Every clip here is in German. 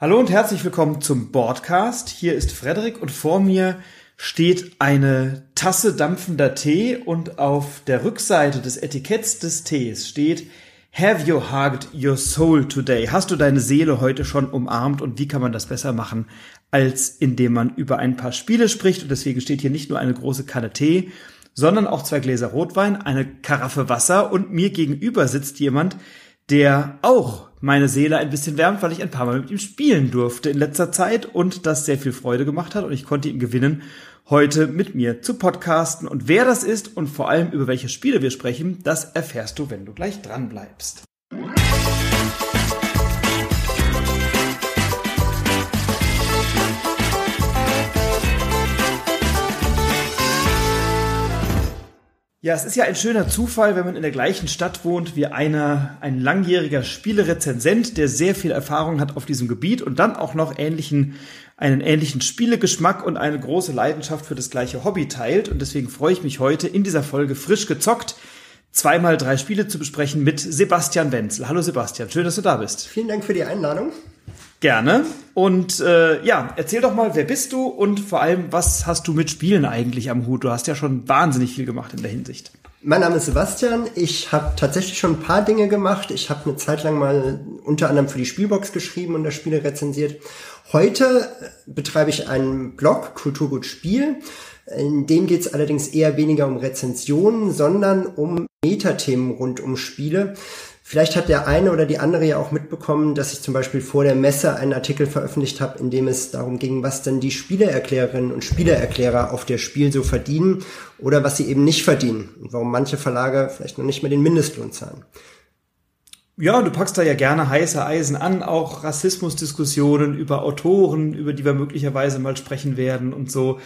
Hallo und herzlich willkommen zum Broadcast. Hier ist Frederik und vor mir steht eine Tasse dampfender Tee und auf der Rückseite des Etiketts des Tees steht Have you hugged your soul today? Hast du deine Seele heute schon umarmt und wie kann man das besser machen, als indem man über ein paar Spiele spricht? Und deswegen steht hier nicht nur eine große Kanne Tee, sondern auch zwei Gläser Rotwein, eine Karaffe Wasser und mir gegenüber sitzt jemand, der auch meine Seele ein bisschen wärmt, weil ich ein paar Mal mit ihm spielen durfte in letzter Zeit und das sehr viel Freude gemacht hat und ich konnte ihn gewinnen, heute mit mir zu podcasten. Und wer das ist und vor allem über welche Spiele wir sprechen, das erfährst du, wenn du gleich dran bleibst. Ja, es ist ja ein schöner Zufall, wenn man in der gleichen Stadt wohnt wie einer, ein langjähriger Spielerezensent, der sehr viel Erfahrung hat auf diesem Gebiet und dann auch noch ähnlichen, einen ähnlichen Spielegeschmack und eine große Leidenschaft für das gleiche Hobby teilt. Und deswegen freue ich mich heute in dieser Folge frisch gezockt, zweimal drei Spiele zu besprechen mit Sebastian Wenzel. Hallo Sebastian, schön, dass du da bist. Vielen Dank für die Einladung. Gerne. Und äh, ja, erzähl doch mal, wer bist du und vor allem, was hast du mit Spielen eigentlich am Hut? Du hast ja schon wahnsinnig viel gemacht in der Hinsicht. Mein Name ist Sebastian. Ich habe tatsächlich schon ein paar Dinge gemacht. Ich habe eine Zeit lang mal unter anderem für die Spielbox geschrieben und das Spiele rezensiert. Heute betreibe ich einen Blog, Kulturgut Spiel. In dem geht es allerdings eher weniger um Rezensionen, sondern um Metathemen rund um Spiele. Vielleicht hat der eine oder die andere ja auch mitbekommen, dass ich zum Beispiel vor der Messe einen Artikel veröffentlicht habe, in dem es darum ging, was denn die Spieleerklärerinnen und Spielererklärer auf der Spiel so verdienen oder was sie eben nicht verdienen und warum manche Verlage vielleicht noch nicht mehr den Mindestlohn zahlen. Ja, du packst da ja gerne heiße Eisen an, auch Rassismusdiskussionen über Autoren, über die wir möglicherweise mal sprechen werden und so.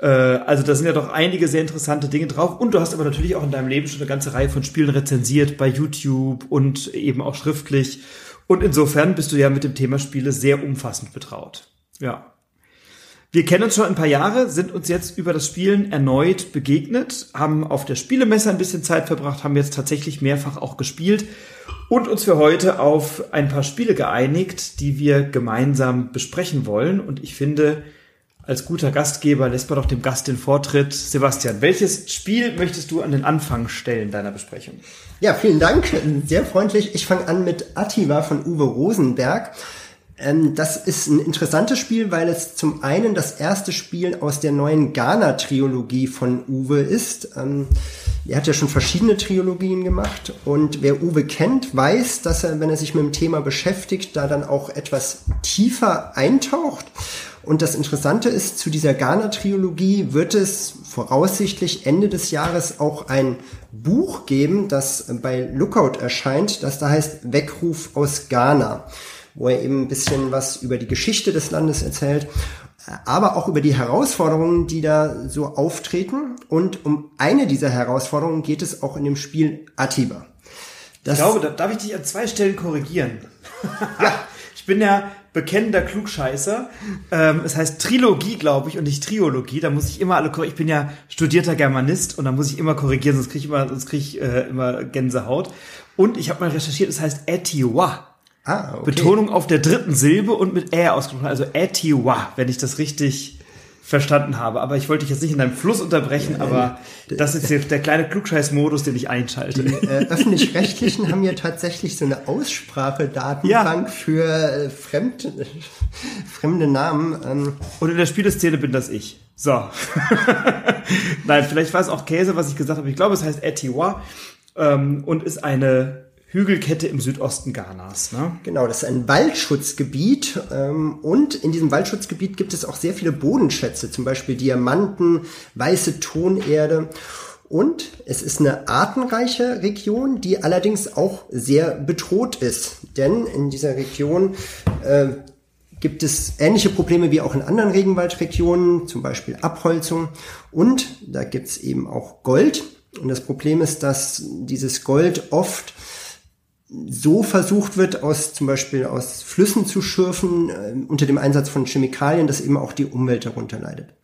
Äh, also da sind ja doch einige sehr interessante Dinge drauf. Und du hast aber natürlich auch in deinem Leben schon eine ganze Reihe von Spielen rezensiert bei YouTube und eben auch schriftlich. Und insofern bist du ja mit dem Thema Spiele sehr umfassend betraut. Ja. Wir kennen uns schon ein paar Jahre, sind uns jetzt über das Spielen erneut begegnet, haben auf der Spielemesse ein bisschen Zeit verbracht, haben jetzt tatsächlich mehrfach auch gespielt und uns für heute auf ein paar Spiele geeinigt, die wir gemeinsam besprechen wollen. Und ich finde, als guter Gastgeber lässt man doch dem Gast den Vortritt. Sebastian, welches Spiel möchtest du an den Anfang stellen deiner Besprechung? Ja, vielen Dank. Sehr freundlich. Ich fange an mit Attiva von Uwe Rosenberg. Ähm, das ist ein interessantes Spiel, weil es zum einen das erste Spiel aus der neuen Ghana-Trilogie von Uwe ist. Ähm, er hat ja schon verschiedene Trilogien gemacht und wer Uwe kennt, weiß, dass er, wenn er sich mit dem Thema beschäftigt, da dann auch etwas tiefer eintaucht. Und das Interessante ist, zu dieser Ghana-Trilogie wird es voraussichtlich Ende des Jahres auch ein Buch geben, das bei Lookout erscheint, das da heißt Weckruf aus Ghana, wo er eben ein bisschen was über die Geschichte des Landes erzählt, aber auch über die Herausforderungen, die da so auftreten. Und um eine dieser Herausforderungen geht es auch in dem Spiel Atiba. Das ich glaube, da darf ich dich an zwei Stellen korrigieren. ja. Ich bin ja bekennender Klugscheißer. Ähm, es heißt Trilogie, glaube ich, und nicht Triologie. Da muss ich immer alle Ich bin ja studierter Germanist und da muss ich immer korrigieren, sonst kriege ich immer, sonst krieg ich äh, immer Gänsehaut. Und ich habe mal recherchiert, es heißt Etiwa. Ah, okay. Betonung auf der dritten Silbe und mit Ä ausgesprochen, also Etiwa, wenn ich das richtig verstanden habe. Aber ich wollte dich jetzt nicht in deinem Fluss unterbrechen, ja, aber ja, das ist jetzt der kleine Klugscheiß-Modus, den ich einschalte. Die äh, Öffentlich-Rechtlichen haben ja tatsächlich so eine Aussprachedatenbank ja. für äh, fremd, fremde Namen. Ähm. Und in der Spieleszene bin das ich. So. Nein, vielleicht war es auch Käse, was ich gesagt habe. Ich glaube, es heißt Etiwa ähm, und ist eine Hügelkette im Südosten Ghanas. Ne? Genau, das ist ein Waldschutzgebiet ähm, und in diesem Waldschutzgebiet gibt es auch sehr viele Bodenschätze, zum Beispiel Diamanten, weiße Tonerde. Und es ist eine artenreiche Region, die allerdings auch sehr bedroht ist. Denn in dieser Region äh, gibt es ähnliche Probleme wie auch in anderen Regenwaldregionen, zum Beispiel Abholzung. Und da gibt es eben auch Gold. Und das Problem ist, dass dieses Gold oft so versucht wird, aus zum Beispiel aus Flüssen zu schürfen, äh, unter dem Einsatz von Chemikalien, dass eben auch die Umwelt darunter leidet.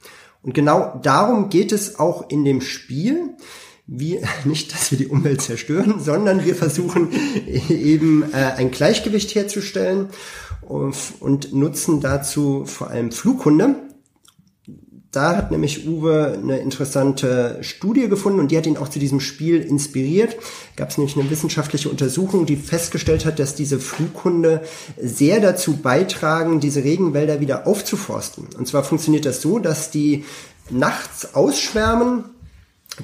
Und genau darum geht es auch in dem Spiel. Wir, nicht, dass wir die Umwelt zerstören, sondern wir versuchen eben äh, ein Gleichgewicht herzustellen. und nutzen dazu vor allem Flughunde. Da hat nämlich Uwe eine interessante Studie gefunden und die hat ihn auch zu diesem Spiel inspiriert. Gab es nämlich eine wissenschaftliche Untersuchung, die festgestellt hat, dass diese Flughunde sehr dazu beitragen, diese Regenwälder wieder aufzuforsten. Und zwar funktioniert das so, dass die nachts ausschwärmen,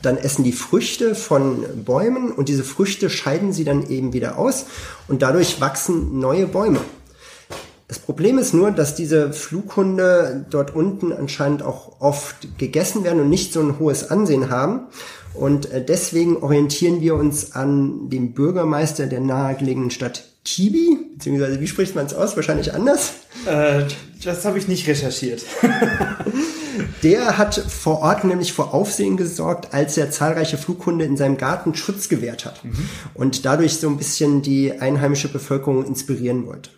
dann essen die Früchte von Bäumen und diese Früchte scheiden sie dann eben wieder aus und dadurch wachsen neue Bäume. Das Problem ist nur, dass diese Flughunde dort unten anscheinend auch oft gegessen werden und nicht so ein hohes Ansehen haben. Und äh, deswegen orientieren wir uns an dem Bürgermeister der nahegelegenen Stadt Kibi, beziehungsweise wie spricht man es aus? Wahrscheinlich anders. Äh, das habe ich nicht recherchiert. Der hat vor Ort nämlich vor Aufsehen gesorgt, als er zahlreiche Flughunde in seinem Garten Schutz gewährt hat mhm. und dadurch so ein bisschen die einheimische Bevölkerung inspirieren wollte.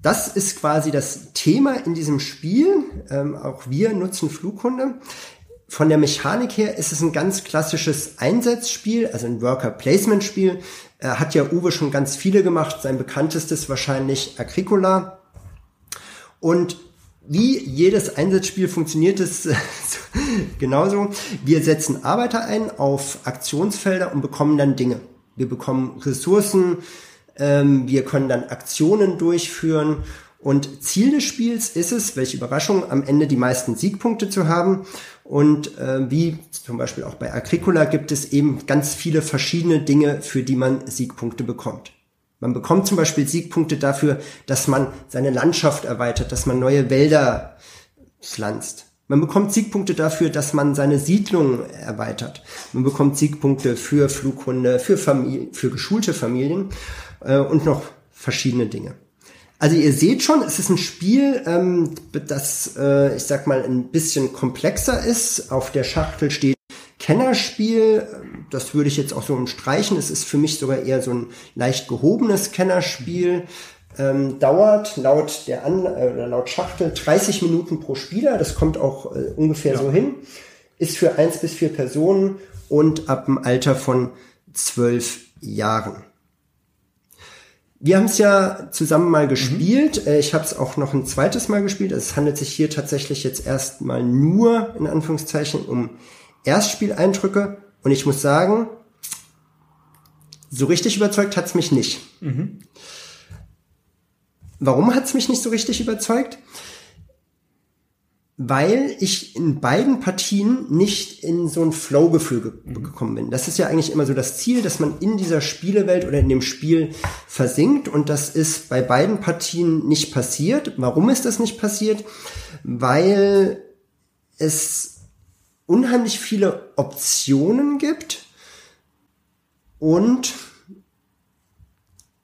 Das ist quasi das Thema in diesem Spiel. Ähm, auch wir nutzen Flughunde. Von der Mechanik her ist es ein ganz klassisches Einsatzspiel, also ein Worker-Placement-Spiel. Er hat ja Uwe schon ganz viele gemacht. Sein bekanntestes wahrscheinlich Agricola. Und wie jedes Einsatzspiel funktioniert es genauso. Wir setzen Arbeiter ein auf Aktionsfelder und bekommen dann Dinge. Wir bekommen Ressourcen, wir können dann Aktionen durchführen und Ziel des Spiels ist es, welche Überraschung, am Ende die meisten Siegpunkte zu haben. Und äh, wie zum Beispiel auch bei Agricola gibt es eben ganz viele verschiedene Dinge, für die man Siegpunkte bekommt. Man bekommt zum Beispiel Siegpunkte dafür, dass man seine Landschaft erweitert, dass man neue Wälder pflanzt. Man bekommt Siegpunkte dafür, dass man seine Siedlung erweitert. Man bekommt Siegpunkte für Flughunde, für Familie, für geschulte Familien äh, und noch verschiedene Dinge. Also ihr seht schon, es ist ein Spiel, ähm, das, äh, ich sag mal, ein bisschen komplexer ist. Auf der Schachtel steht Kennerspiel. Das würde ich jetzt auch so umstreichen. Es ist für mich sogar eher so ein leicht gehobenes Kennerspiel. Ähm, dauert laut der An äh, laut Schachtel 30 Minuten pro Spieler. Das kommt auch äh, ungefähr ja. so hin. Ist für eins bis vier Personen und ab dem Alter von zwölf Jahren. Wir haben es ja zusammen mal gespielt. Mhm. Ich habe es auch noch ein zweites Mal gespielt. Es handelt sich hier tatsächlich jetzt erstmal nur in Anführungszeichen um Erstspieleindrücke. Und ich muss sagen, so richtig überzeugt hat's mich nicht. Mhm. Warum hat's mich nicht so richtig überzeugt? Weil ich in beiden Partien nicht in so ein Flow-Gefühl ge mhm. gekommen bin. Das ist ja eigentlich immer so das Ziel, dass man in dieser Spielewelt oder in dem Spiel versinkt und das ist bei beiden Partien nicht passiert. Warum ist das nicht passiert? Weil es unheimlich viele Optionen gibt und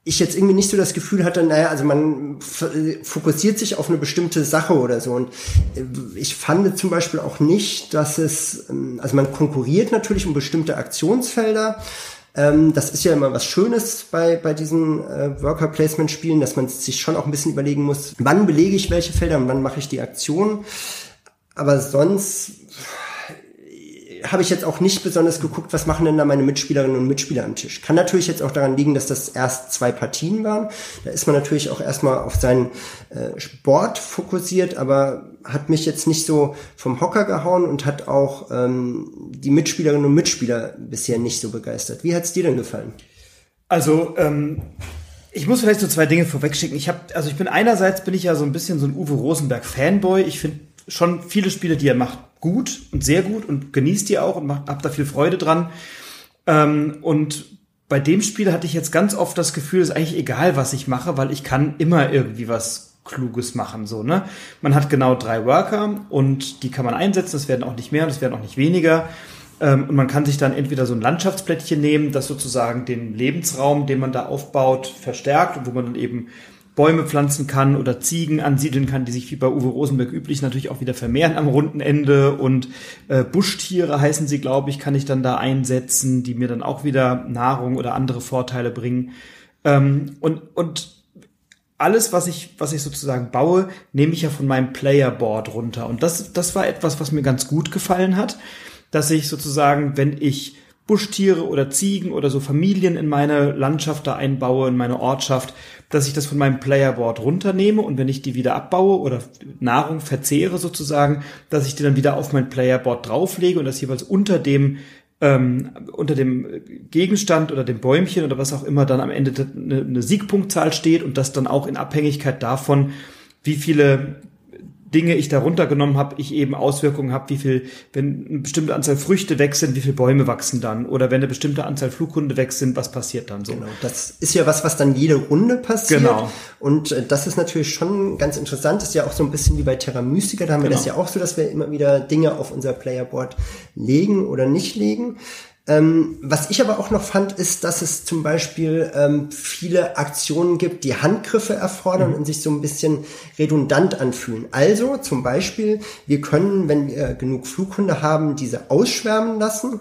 ich jetzt irgendwie nicht so das Gefühl hatte, naja, also man fokussiert sich auf eine bestimmte Sache oder so. Und äh, ich fand zum Beispiel auch nicht, dass es, ähm, also man konkurriert natürlich um bestimmte Aktionsfelder. Ähm, das ist ja immer was Schönes bei, bei diesen äh, Worker Placement Spielen, dass man sich schon auch ein bisschen überlegen muss, wann belege ich welche Felder und wann mache ich die Aktion. Aber sonst habe ich jetzt auch nicht besonders geguckt, was machen denn da meine Mitspielerinnen und Mitspieler am Tisch. Kann natürlich jetzt auch daran liegen, dass das erst zwei Partien waren. Da ist man natürlich auch erstmal auf seinen äh, Sport fokussiert, aber hat mich jetzt nicht so vom Hocker gehauen und hat auch ähm, die Mitspielerinnen und Mitspieler bisher nicht so begeistert. Wie hat's dir denn gefallen? Also ähm, ich muss vielleicht so zwei Dinge vorwegschicken. Ich habe, also ich bin einerseits bin ich ja so ein bisschen so ein Uwe Rosenberg Fanboy. Ich finde schon viele Spiele, die er macht, gut und sehr gut und genießt die auch und macht, hab da viel Freude dran. Ähm, und bei dem Spiel hatte ich jetzt ganz oft das Gefühl, es ist eigentlich egal, was ich mache, weil ich kann immer irgendwie was Kluges machen, so, ne? Man hat genau drei Worker und die kann man einsetzen, das werden auch nicht mehr und das werden auch nicht weniger. Ähm, und man kann sich dann entweder so ein Landschaftsplättchen nehmen, das sozusagen den Lebensraum, den man da aufbaut, verstärkt und wo man dann eben Bäume pflanzen kann oder Ziegen ansiedeln kann, die sich wie bei Uwe Rosenberg üblich natürlich auch wieder vermehren am runden Ende und äh, Buschtiere heißen sie, glaube ich, kann ich dann da einsetzen, die mir dann auch wieder Nahrung oder andere Vorteile bringen. Ähm, und, und alles, was ich, was ich sozusagen baue, nehme ich ja von meinem Playerboard runter. Und das, das war etwas, was mir ganz gut gefallen hat, dass ich sozusagen, wenn ich Buschtiere oder Ziegen oder so Familien in meine Landschaft da einbaue, in meine Ortschaft, dass ich das von meinem Playerboard runternehme und wenn ich die wieder abbaue oder Nahrung verzehre sozusagen, dass ich die dann wieder auf mein Playerboard drauflege und das jeweils unter dem ähm, unter dem Gegenstand oder dem Bäumchen oder was auch immer dann am Ende eine, Siegpunktzahl steht und das dann auch in Abhängigkeit davon, wie viele Dinge ich da runtergenommen habe, ich eben Auswirkungen habe, wie viel, wenn eine bestimmte Anzahl Früchte weg sind, wie viele Bäume wachsen dann oder wenn eine bestimmte Anzahl Flughunde weg sind, was passiert dann so? Genau, das ist ja was, was dann jede Runde passiert. Genau. Und äh, das ist natürlich schon ganz interessant, das ist ja auch so ein bisschen wie bei Terra Mystica, da haben genau. wir das ja auch so, dass wir immer wieder Dinge auf unser Playerboard legen oder nicht legen. Ähm, was ich aber auch noch fand, ist, dass es zum Beispiel ähm, viele Aktionen gibt, die Handgriffe erfordern mhm. und sich so ein bisschen redundant anfühlen. Also zum Beispiel, wir können, wenn wir genug Flughunde haben, diese ausschwärmen lassen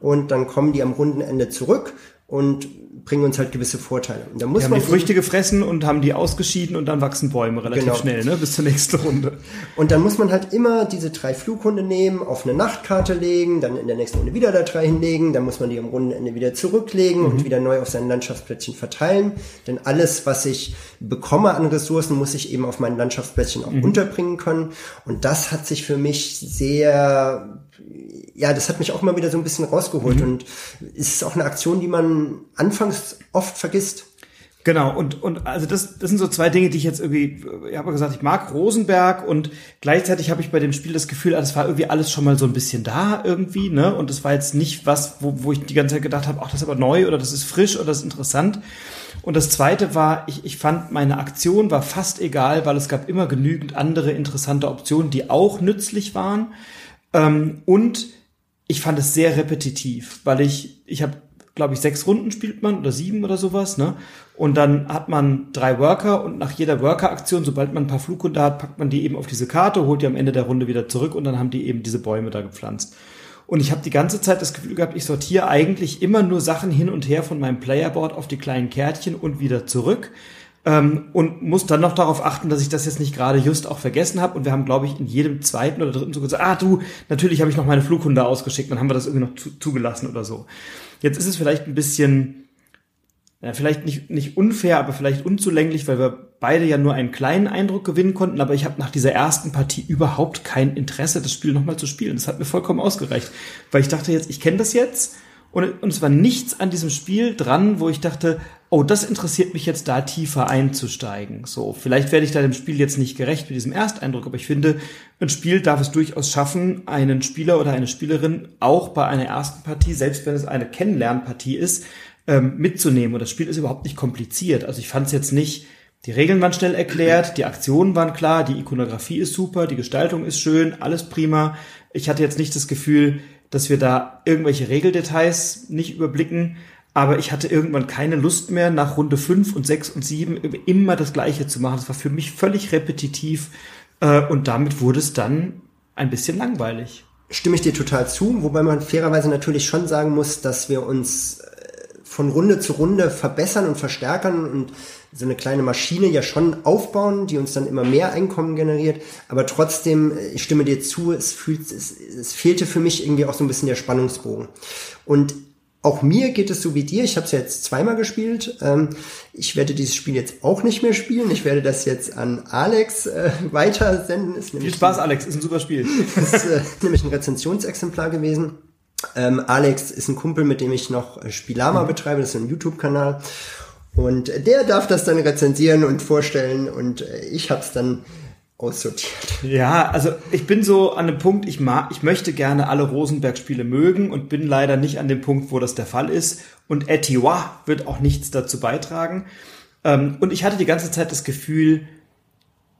und dann kommen die am runden Ende zurück und bringen uns halt gewisse Vorteile. Und da muss die man haben die Früchte gefressen und haben die ausgeschieden und dann wachsen Bäume relativ genau. schnell, ne? bis zur nächsten Runde. Und dann muss man halt immer diese drei Flughunde nehmen, auf eine Nachtkarte legen, dann in der nächsten Runde wieder da drei hinlegen, dann muss man die am Rundenende wieder zurücklegen mhm. und wieder neu auf seinen Landschaftsplättchen verteilen. Denn alles, was ich bekomme an Ressourcen, muss ich eben auf meinen Landschaftsplättchen auch mhm. unterbringen können. Und das hat sich für mich sehr ja, das hat mich auch mal wieder so ein bisschen rausgeholt mhm. und ist auch eine Aktion, die man anfangs oft vergisst. Genau, und, und also das, das sind so zwei Dinge, die ich jetzt irgendwie, ich habe gesagt, ich mag Rosenberg und gleichzeitig habe ich bei dem Spiel das Gefühl, das war irgendwie alles schon mal so ein bisschen da irgendwie, ne? Und das war jetzt nicht was, wo, wo ich die ganze Zeit gedacht habe, ach, das ist aber neu oder das ist frisch oder das ist interessant. Und das zweite war, ich, ich fand, meine Aktion war fast egal, weil es gab immer genügend andere interessante Optionen, die auch nützlich waren. Ähm, und ich fand es sehr repetitiv, weil ich, ich habe, glaube ich, sechs Runden spielt man oder sieben oder sowas, ne? Und dann hat man drei Worker und nach jeder Worker-Aktion, sobald man ein paar Flughunde hat, packt man die eben auf diese Karte, holt die am Ende der Runde wieder zurück und dann haben die eben diese Bäume da gepflanzt. Und ich habe die ganze Zeit das Gefühl gehabt, ich sortiere eigentlich immer nur Sachen hin und her von meinem Playerboard auf die kleinen Kärtchen und wieder zurück ähm, und muss dann noch darauf achten, dass ich das jetzt nicht gerade just auch vergessen habe. Und wir haben, glaube ich, in jedem zweiten oder dritten so gesagt, ah du, natürlich habe ich noch meine Flughunde ausgeschickt, dann haben wir das irgendwie noch zu, zugelassen oder so. Jetzt ist es vielleicht ein bisschen, ja, vielleicht nicht, nicht unfair, aber vielleicht unzulänglich, weil wir beide ja nur einen kleinen Eindruck gewinnen konnten, aber ich habe nach dieser ersten Partie überhaupt kein Interesse, das Spiel nochmal zu spielen. Das hat mir vollkommen ausgereicht, weil ich dachte jetzt, ich kenne das jetzt und, und es war nichts an diesem Spiel dran, wo ich dachte, oh, das interessiert mich jetzt da tiefer einzusteigen. So, vielleicht werde ich da dem Spiel jetzt nicht gerecht mit diesem Ersteindruck, aber ich finde, ein Spiel darf es durchaus schaffen, einen Spieler oder eine Spielerin auch bei einer ersten Partie, selbst wenn es eine Kennenlernpartie ist, ähm, mitzunehmen. Und das Spiel ist überhaupt nicht kompliziert. Also ich fand es jetzt nicht, die Regeln waren schnell erklärt, die Aktionen waren klar, die Ikonografie ist super, die Gestaltung ist schön, alles prima. Ich hatte jetzt nicht das Gefühl, dass wir da irgendwelche Regeldetails nicht überblicken. Aber ich hatte irgendwann keine Lust mehr, nach Runde 5 und 6 und 7 immer das Gleiche zu machen. Das war für mich völlig repetitiv. Äh, und damit wurde es dann ein bisschen langweilig. Stimme ich dir total zu, wobei man fairerweise natürlich schon sagen muss, dass wir uns äh, von Runde zu Runde verbessern und verstärkern und so eine kleine Maschine ja schon aufbauen, die uns dann immer mehr Einkommen generiert. Aber trotzdem, äh, ich stimme dir zu, es, fühlt, es, es fehlte für mich irgendwie auch so ein bisschen der Spannungsbogen. Und auch mir geht es so wie dir. Ich habe es ja jetzt zweimal gespielt. Ähm, ich werde dieses Spiel jetzt auch nicht mehr spielen. Ich werde das jetzt an Alex äh, weitersenden. Ist Viel Spaß, Alex. Ist ein super Spiel. ist äh, nämlich ein Rezensionsexemplar gewesen. Ähm, Alex ist ein Kumpel, mit dem ich noch äh, Spielama mhm. betreibe. Das ist ein YouTube-Kanal. Und der darf das dann rezensieren und vorstellen und äh, ich habe es dann aussortiert. Ja, also ich bin so an dem Punkt, ich mag, ich möchte gerne alle Rosenberg-Spiele mögen und bin leider nicht an dem Punkt, wo das der Fall ist. Und Etiwa wird auch nichts dazu beitragen. Ähm, und ich hatte die ganze Zeit das Gefühl,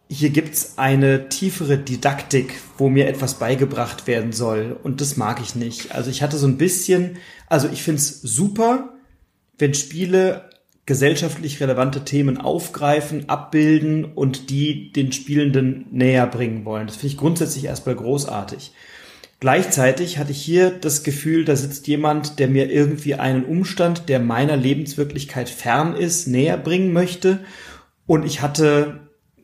hier gibt's eine tiefere Didaktik, wo mir etwas beigebracht werden soll. Und das mag ich nicht. Also ich hatte so ein bisschen, also ich find's super, wenn Spiele gesellschaftlich relevante Themen aufgreifen, abbilden und die den Spielenden näher bringen wollen. Das finde ich grundsätzlich erstmal großartig. Gleichzeitig hatte ich hier das Gefühl, da sitzt jemand, der mir irgendwie einen Umstand, der meiner Lebenswirklichkeit fern ist, näher bringen möchte. Und ich hatte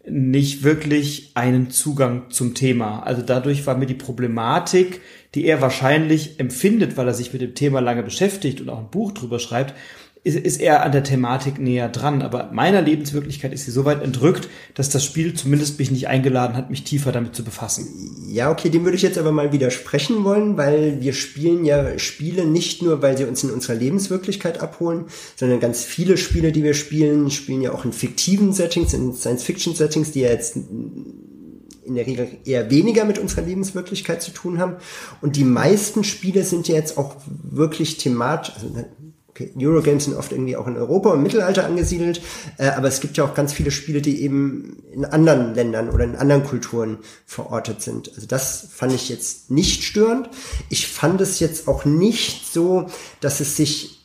nicht wirklich einen Zugang zum Thema. Also dadurch war mir die Problematik, die er wahrscheinlich empfindet, weil er sich mit dem Thema lange beschäftigt und auch ein Buch drüber schreibt, ist, ist er an der Thematik näher dran. Aber meiner Lebenswirklichkeit ist sie so weit entrückt, dass das Spiel zumindest mich nicht eingeladen hat, mich tiefer damit zu befassen. Ja, okay, dem würde ich jetzt aber mal widersprechen wollen, weil wir spielen ja Spiele nicht nur, weil sie uns in unserer Lebenswirklichkeit abholen, sondern ganz viele Spiele, die wir spielen, spielen ja auch in fiktiven Settings, in Science-Fiction-Settings, die ja jetzt in der Regel eher weniger mit unserer Lebenswirklichkeit zu tun haben. Und die meisten Spiele sind ja jetzt auch wirklich thematisch, also Okay, Eurogames sind oft irgendwie auch in Europa und Mittelalter angesiedelt, äh, aber es gibt ja auch ganz viele Spiele, die eben in anderen Ländern oder in anderen Kulturen verortet sind. Also das fand ich jetzt nicht störend. Ich fand es jetzt auch nicht so, dass es sich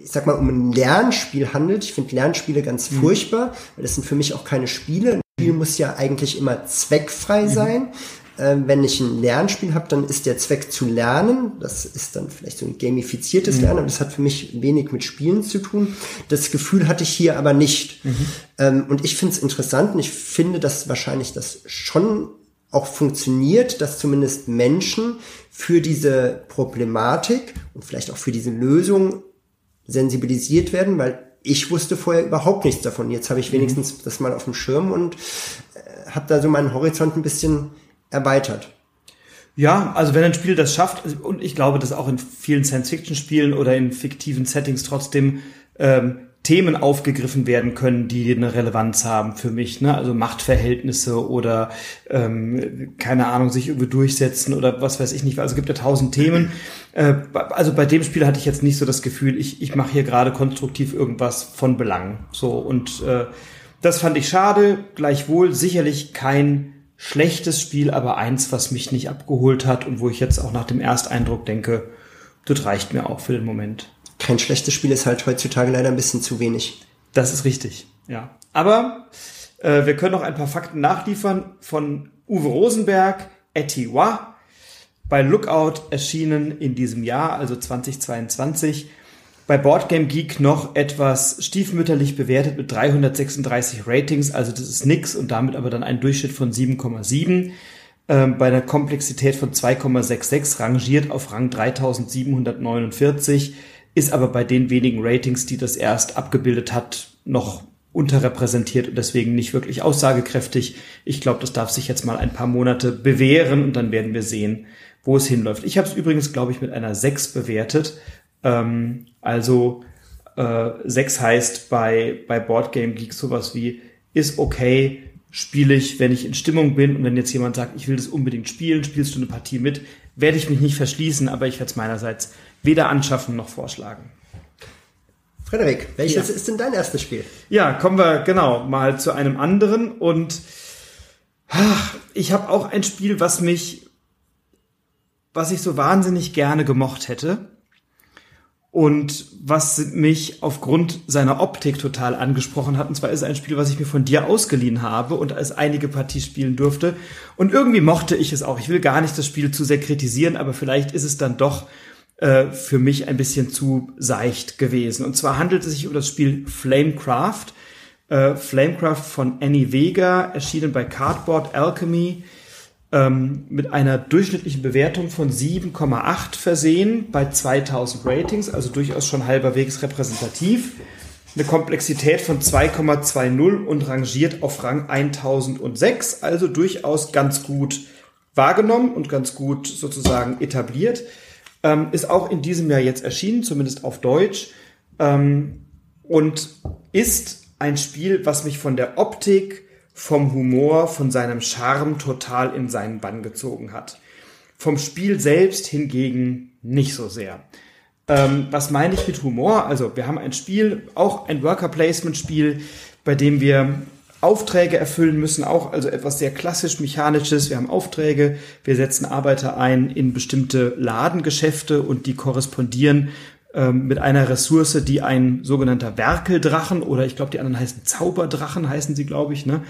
ich sag mal, um ein Lernspiel handelt. Ich finde Lernspiele ganz mhm. furchtbar, weil das sind für mich auch keine Spiele. Ein Spiel muss ja eigentlich immer zweckfrei mhm. sein. Ähm, wenn ich ein Lernspiel habe, dann ist der Zweck zu lernen. Das ist dann vielleicht so ein gamifiziertes mhm. Lernen, aber das hat für mich wenig mit Spielen zu tun. Das Gefühl hatte ich hier aber nicht. Mhm. Ähm, und ich finde es interessant und ich finde, dass wahrscheinlich das schon auch funktioniert, dass zumindest Menschen für diese Problematik und vielleicht auch für diese Lösung sensibilisiert werden, weil ich wusste vorher überhaupt nichts davon. Jetzt habe ich mhm. wenigstens mhm. das mal auf dem Schirm und äh, habe da so meinen Horizont ein bisschen erweitert. Ja, also wenn ein Spiel das schafft, und ich glaube, dass auch in vielen Science-Fiction-Spielen oder in fiktiven Settings trotzdem ähm, Themen aufgegriffen werden können, die eine Relevanz haben für mich, ne? Also Machtverhältnisse oder ähm, keine Ahnung, sich irgendwie durchsetzen oder was weiß ich nicht. Also es gibt ja tausend Themen. Äh, also bei dem Spiel hatte ich jetzt nicht so das Gefühl, ich, ich mache hier gerade konstruktiv irgendwas von Belang. So und äh, das fand ich schade. Gleichwohl sicherlich kein schlechtes Spiel, aber eins, was mich nicht abgeholt hat und wo ich jetzt auch nach dem Ersteindruck denke, das reicht mir auch für den Moment. Kein schlechtes Spiel ist halt heutzutage leider ein bisschen zu wenig. Das ist richtig, ja. Aber äh, wir können noch ein paar Fakten nachliefern von Uwe Rosenberg, Etiwa, bei Lookout erschienen in diesem Jahr, also 2022 bei Boardgame Geek noch etwas stiefmütterlich bewertet mit 336 Ratings, also das ist nix und damit aber dann ein Durchschnitt von 7,7. Ähm, bei einer Komplexität von 2,66 rangiert auf Rang 3749, ist aber bei den wenigen Ratings, die das erst abgebildet hat, noch unterrepräsentiert und deswegen nicht wirklich aussagekräftig. Ich glaube, das darf sich jetzt mal ein paar Monate bewähren und dann werden wir sehen, wo es hinläuft. Ich habe es übrigens, glaube ich, mit einer 6 bewertet ähm, also äh, 6 heißt bei, bei Boardgame Geek sowas wie, ist okay, spiele ich, wenn ich in Stimmung bin und wenn jetzt jemand sagt, ich will das unbedingt spielen, spielst du eine Partie mit, werde ich mich nicht verschließen, aber ich werde es meinerseits weder anschaffen noch vorschlagen. Frederik, welches ja. ist denn dein erstes Spiel? Ja, kommen wir genau mal zu einem anderen und ach, ich habe auch ein Spiel, was mich, was ich so wahnsinnig gerne gemocht hätte und was mich aufgrund seiner Optik total angesprochen hat. Und zwar ist es ein Spiel, was ich mir von dir ausgeliehen habe und als einige Partie spielen durfte. Und irgendwie mochte ich es auch. Ich will gar nicht das Spiel zu sehr kritisieren, aber vielleicht ist es dann doch äh, für mich ein bisschen zu seicht gewesen. Und zwar handelt es sich um das Spiel Flamecraft. Äh, Flamecraft von Annie Vega, erschienen bei Cardboard Alchemy ähm, mit einer durchschnittlichen Bewertung von 7,8 versehen bei 2000 Ratings, also durchaus schon halberwegs repräsentativ. Eine Komplexität von 2,20 und rangiert auf Rang 1006, also durchaus ganz gut wahrgenommen und ganz gut sozusagen etabliert. Ähm, ist auch in diesem Jahr jetzt erschienen, zumindest auf Deutsch. Ähm, und ist ein Spiel, was mich von der Optik, vom Humor, von seinem Charme total in seinen Bann gezogen hat. Vom Spiel selbst hingegen nicht so sehr. Ähm, was meine ich mit Humor? Also wir haben ein Spiel, auch ein Worker Placement Spiel, bei dem wir Aufträge erfüllen müssen, auch also etwas sehr klassisch mechanisches. Wir haben Aufträge, wir setzen Arbeiter ein in bestimmte Ladengeschäfte und die korrespondieren ähm, mit einer Ressource, die ein sogenannter Werkeldrachen oder ich glaube, die anderen heißen Zauberdrachen, heißen sie, glaube ich, ne?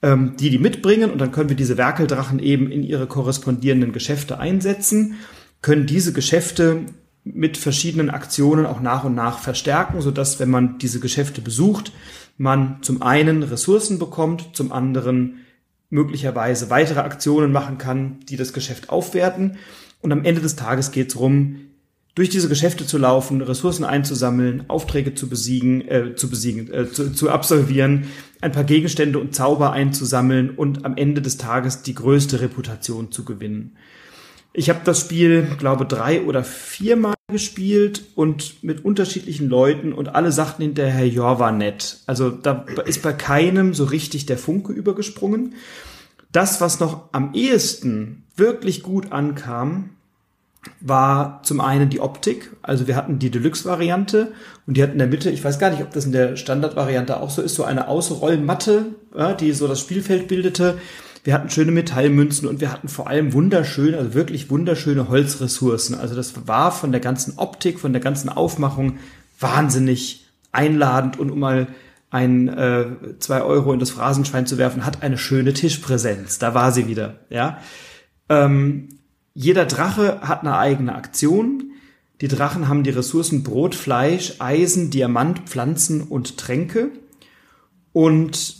Ähm, die die mitbringen und dann können wir diese Werkeldrachen eben in ihre korrespondierenden Geschäfte einsetzen, können diese Geschäfte mit verschiedenen Aktionen auch nach und nach verstärken, so dass wenn man diese Geschäfte besucht, man zum einen Ressourcen bekommt, zum anderen möglicherweise weitere Aktionen machen kann, die das Geschäft aufwerten. Und am Ende des Tages geht es darum, durch diese Geschäfte zu laufen, Ressourcen einzusammeln, Aufträge zu besiegen, äh, zu besiegen, äh, zu, zu absolvieren, ein paar Gegenstände und Zauber einzusammeln und am Ende des Tages die größte Reputation zu gewinnen. Ich habe das Spiel, glaube drei oder viermal gespielt und mit unterschiedlichen Leuten und alle sagten hinterher, ja, war nett. Also da ist bei keinem so richtig der Funke übergesprungen. Das, was noch am ehesten wirklich gut ankam, war zum einen die Optik. Also wir hatten die Deluxe-Variante und die hatten in der Mitte, ich weiß gar nicht, ob das in der Standard-Variante auch so ist, so eine Ausrollmatte, ja, die so das Spielfeld bildete. Wir hatten schöne Metallmünzen und wir hatten vor allem wunderschöne, also wirklich wunderschöne Holzressourcen. Also das war von der ganzen Optik, von der ganzen Aufmachung wahnsinnig einladend und um mal ein äh, zwei Euro in das Phrasenschwein zu werfen, hat eine schöne Tischpräsenz. Da war sie wieder, ja. Ähm, jeder Drache hat eine eigene Aktion. Die Drachen haben die Ressourcen Brot, Fleisch, Eisen, Diamant, Pflanzen und Tränke. Und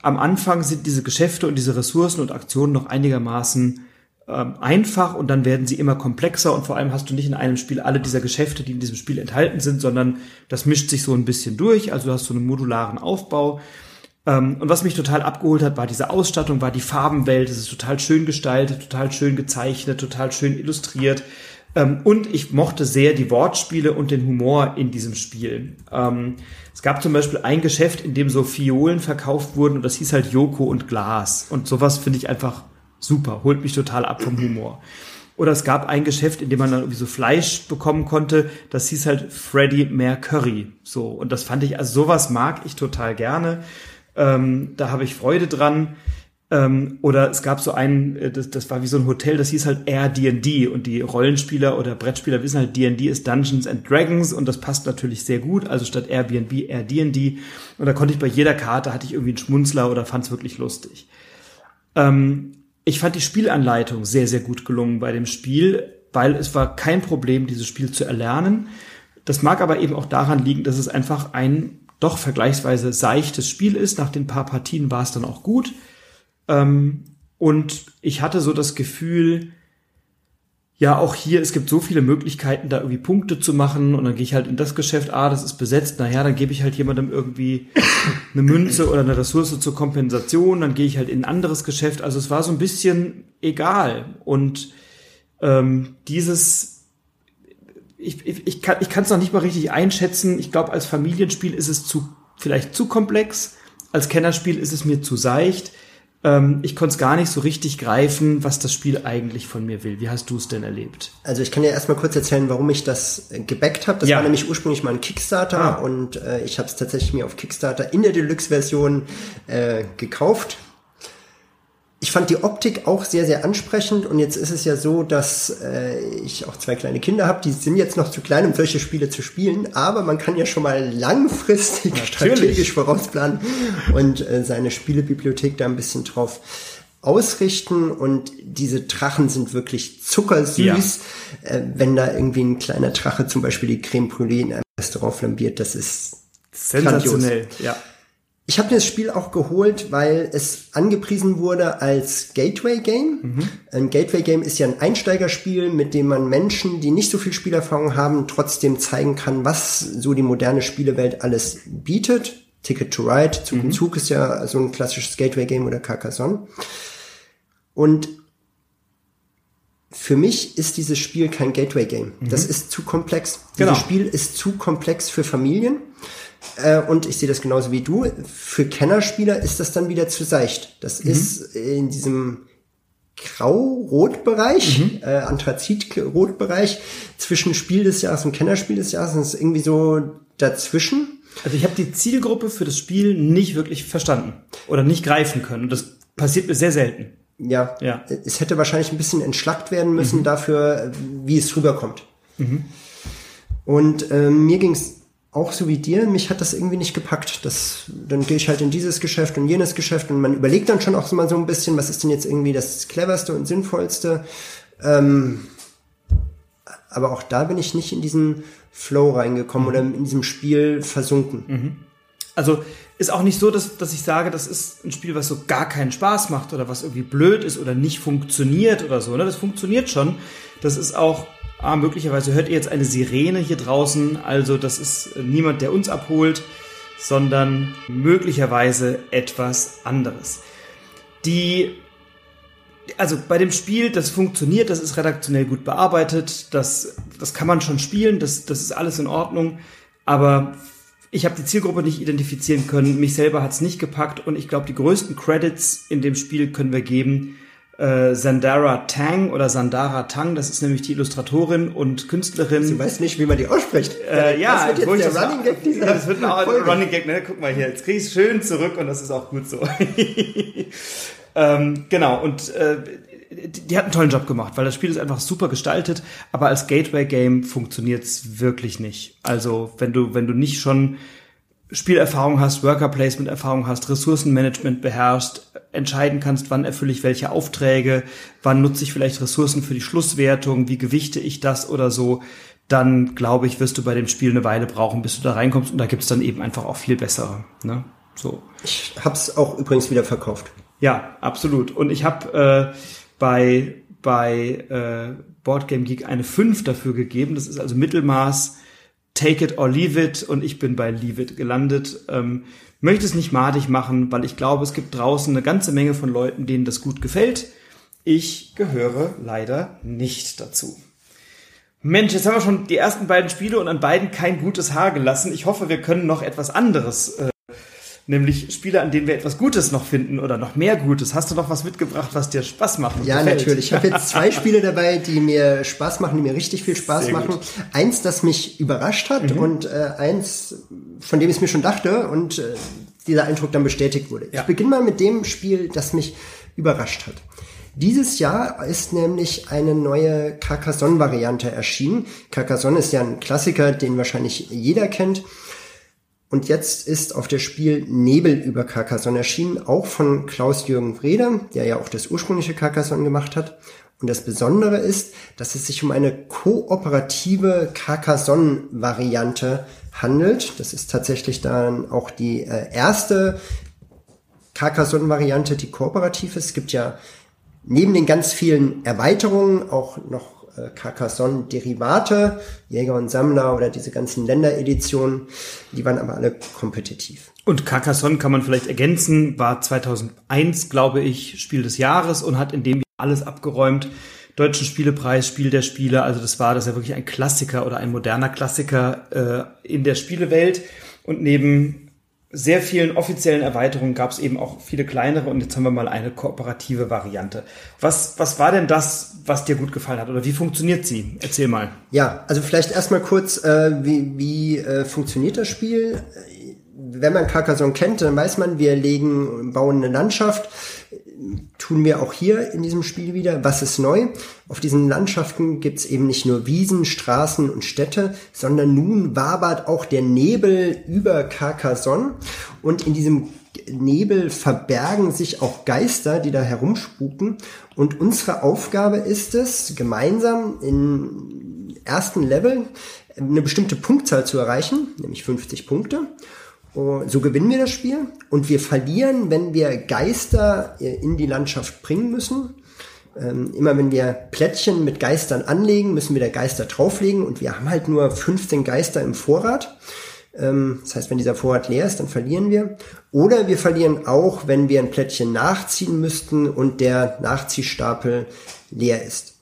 am Anfang sind diese Geschäfte und diese Ressourcen und Aktionen noch einigermaßen ähm, einfach und dann werden sie immer komplexer und vor allem hast du nicht in einem Spiel alle dieser Geschäfte, die in diesem Spiel enthalten sind, sondern das mischt sich so ein bisschen durch. Also du hast so einen modularen Aufbau und was mich total abgeholt hat, war diese Ausstattung, war die Farbenwelt. Es ist total schön gestaltet, total schön gezeichnet, total schön illustriert. Ähm, und ich mochte sehr die Wortspiele und den Humor in diesem Spiel. Ähm, es gab zum Beispiel ein Geschäft, in dem so Fiolen verkauft wurden und das hieß halt Joko und Glas. Und sowas finde ich einfach super, holt mich total ab vom Humor. Oder es gab ein Geschäft, in dem man dann irgendwie so Fleisch bekommen konnte. Das hieß halt Freddy mehr Curry. So. Und das fand ich, also sowas mag ich total gerne. Ähm, da habe ich Freude dran. Ähm, oder es gab so einen, äh, das, das war wie so ein Hotel, das hieß halt Air D&D und die Rollenspieler oder Brettspieler wissen halt, D&D ist Dungeons and Dragons und das passt natürlich sehr gut, also statt Airbnb Air D&D und da konnte ich bei jeder Karte, hatte ich irgendwie einen Schmunzler oder fand es wirklich lustig. Ähm, ich fand die Spielanleitung sehr, sehr gut gelungen bei dem Spiel, weil es war kein Problem, dieses Spiel zu erlernen. Das mag aber eben auch daran liegen, dass es einfach ein doch vergleichsweise seichtes Spiel ist. Nach den paar Partien war es dann auch gut. Ähm, und ich hatte so das Gefühl, ja, auch hier, es gibt so viele Möglichkeiten, da irgendwie Punkte zu machen und dann gehe ich halt in das Geschäft, ah, das ist besetzt, naja, dann gebe ich halt jemandem irgendwie eine Münze oder eine Ressource zur Kompensation, dann gehe ich halt in ein anderes Geschäft. Also es war so ein bisschen egal. Und ähm, dieses ich, ich, ich kann ich es noch nicht mal richtig einschätzen. Ich glaube, als Familienspiel ist es zu vielleicht zu komplex. Als Kennerspiel ist es mir zu seicht. Ähm, ich konnte es gar nicht so richtig greifen, was das Spiel eigentlich von mir will. Wie hast du es denn erlebt? Also ich kann dir erstmal kurz erzählen, warum ich das äh, gebackt habe. Das ja. war nämlich ursprünglich mal ein Kickstarter ah. und äh, ich habe es tatsächlich mir auf Kickstarter in der Deluxe-Version äh, gekauft ich fand die Optik auch sehr, sehr ansprechend und jetzt ist es ja so, dass äh, ich auch zwei kleine Kinder habe, die sind jetzt noch zu klein, um solche Spiele zu spielen, aber man kann ja schon mal langfristig Natürlich. strategisch vorausplanen und äh, seine Spielebibliothek da ein bisschen drauf ausrichten und diese Drachen sind wirklich zuckersüß. Ja. Äh, wenn da irgendwie ein kleiner Drache zum Beispiel die Creme Brûlée in einem Restaurant flambiert, das ist sensationell. Grandios. Ja. Ich habe mir das Spiel auch geholt, weil es angepriesen wurde als Gateway-Game. Mhm. Ein Gateway-Game ist ja ein Einsteigerspiel, mit dem man Menschen, die nicht so viel Spielerfahrung haben, trotzdem zeigen kann, was so die moderne Spielewelt alles bietet. Ticket to Ride, Zug mhm. Zug ist ja so ein klassisches Gateway-Game oder Carcassonne. Und für mich ist dieses Spiel kein Gateway-Game. Mhm. Das ist zu komplex. Genau. Dieses Spiel ist zu komplex für Familien. Äh, und ich sehe das genauso wie du. Für Kennerspieler ist das dann wieder zu seicht. Das mhm. ist in diesem Grau-Rot-Bereich, mhm. äh, Anthrazit-Rot-Bereich zwischen Spiel des Jahres und Kennerspiel des Jahres. Das ist irgendwie so dazwischen. Also ich habe die Zielgruppe für das Spiel nicht wirklich verstanden oder nicht greifen können. Und das passiert mir sehr selten. Ja, ja. es hätte wahrscheinlich ein bisschen entschlackt werden müssen mhm. dafür, wie es rüberkommt. Mhm. Und äh, mir ging es auch so wie dir, mich hat das irgendwie nicht gepackt. Das, dann gehe ich halt in dieses Geschäft und jenes Geschäft und man überlegt dann schon auch mal so ein bisschen, was ist denn jetzt irgendwie das cleverste und sinnvollste. Ähm, aber auch da bin ich nicht in diesen Flow reingekommen oder in diesem Spiel versunken. Also ist auch nicht so, dass, dass ich sage, das ist ein Spiel, was so gar keinen Spaß macht oder was irgendwie blöd ist oder nicht funktioniert oder so. Ne? Das funktioniert schon. Das ist auch, ah, möglicherweise hört ihr jetzt eine Sirene hier draußen. Also das ist niemand, der uns abholt, sondern möglicherweise etwas anderes. Die also bei dem Spiel, das funktioniert, das ist redaktionell gut bearbeitet, das, das kann man schon spielen, das, das ist alles in Ordnung, aber ich habe die Zielgruppe nicht identifizieren können, mich selber hat's nicht gepackt und ich glaube, die größten Credits in dem Spiel können wir geben äh, Sandara Tang oder Sandara Tang, das ist nämlich die Illustratorin und Künstlerin. Sie weiß nicht, wie man die ausspricht. Äh, ja, das wird jetzt der Running Gag dieser ja, das wird ein Folge. Running Gag, ne? Guck mal hier, jetzt krieg ich schön zurück und das ist auch gut so. ähm, genau, und äh, die, die hat einen tollen Job gemacht, weil das Spiel ist einfach super gestaltet, aber als Gateway-Game funktioniert's wirklich nicht. Also, wenn du, wenn du nicht schon Spielerfahrung hast, Worker Placement Erfahrung hast, Ressourcenmanagement beherrschst, entscheiden kannst, wann erfülle ich welche Aufträge, wann nutze ich vielleicht Ressourcen für die Schlusswertung, wie gewichte ich das oder so, dann glaube ich, wirst du bei dem Spiel eine Weile brauchen, bis du da reinkommst und da gibt's dann eben einfach auch viel bessere. Ne? So. Ich hab's auch übrigens wieder verkauft. Ja, absolut. Und ich habe äh, bei bei äh, Boardgame Geek eine 5 dafür gegeben. Das ist also Mittelmaß. Take it or leave it und ich bin bei leave it gelandet. Ähm, möchte es nicht madig machen, weil ich glaube, es gibt draußen eine ganze Menge von Leuten, denen das gut gefällt. Ich gehöre leider nicht dazu. Mensch, jetzt haben wir schon die ersten beiden Spiele und an beiden kein gutes Haar gelassen. Ich hoffe, wir können noch etwas anderes, äh, nämlich Spiele, an denen wir etwas Gutes noch finden oder noch mehr Gutes. Hast du noch was mitgebracht, was dir Spaß macht? Ja, gefällt? natürlich. Ich habe jetzt zwei Spiele dabei, die mir Spaß machen, die mir richtig viel Spaß Sehr machen. gut. Eins, das mich überrascht hat und äh, eins, von dem ich es mir schon dachte und äh, dieser Eindruck dann bestätigt wurde. Ja. Ich beginne mal mit dem Spiel, das mich überrascht hat. Dieses Jahr ist nämlich eine neue Carcassonne-Variante erschienen. Carcassonne ist ja ein Klassiker, den wahrscheinlich jeder kennt. Und jetzt ist auf der Spiel Nebel über Carcassonne erschienen, auch von Klaus-Jürgen Wrede, der ja auch das ursprüngliche Carcassonne gemacht hat. Und das Besondere ist, dass es sich um eine kooperative Carcassonne-Variante handelt. Das ist tatsächlich dann auch die äh, erste Carcassonne-Variante, die kooperativ ist. Es gibt ja neben den ganz vielen Erweiterungen auch noch Carcassonne-Derivate, Jäger und Sammler oder diese ganzen Ländereditionen. Die waren aber alle kompetitiv. Und Carcassonne kann man vielleicht ergänzen, war 2001, glaube ich, Spiel des Jahres und hat in dem Jahr alles abgeräumt. Deutschen Spielepreis, Spiel der Spiele, also das war das ja wirklich ein Klassiker oder ein moderner Klassiker äh, in der Spielewelt. Und neben sehr vielen offiziellen Erweiterungen gab es eben auch viele kleinere und jetzt haben wir mal eine kooperative Variante. Was, was war denn das, was dir gut gefallen hat oder wie funktioniert sie? Erzähl mal. Ja, also vielleicht erstmal kurz, äh, wie, wie äh, funktioniert das Spiel? Wenn man Carcassonne kennt, dann weiß man, wir legen, bauen eine Landschaft, tun wir auch hier in diesem Spiel wieder. Was ist neu? Auf diesen Landschaften gibt's eben nicht nur Wiesen, Straßen und Städte, sondern nun wabert auch der Nebel über Carcassonne und in diesem Nebel verbergen sich auch Geister, die da herumspuken. Und unsere Aufgabe ist es, gemeinsam im ersten Level eine bestimmte Punktzahl zu erreichen, nämlich 50 Punkte. Und so gewinnen wir das Spiel und wir verlieren, wenn wir Geister in die Landschaft bringen müssen. Ähm, immer wenn wir Plättchen mit Geistern anlegen, müssen wir da Geister drauflegen und wir haben halt nur 15 Geister im Vorrat. Ähm, das heißt, wenn dieser Vorrat leer ist, dann verlieren wir. Oder wir verlieren auch, wenn wir ein Plättchen nachziehen müssten und der Nachziehstapel leer ist.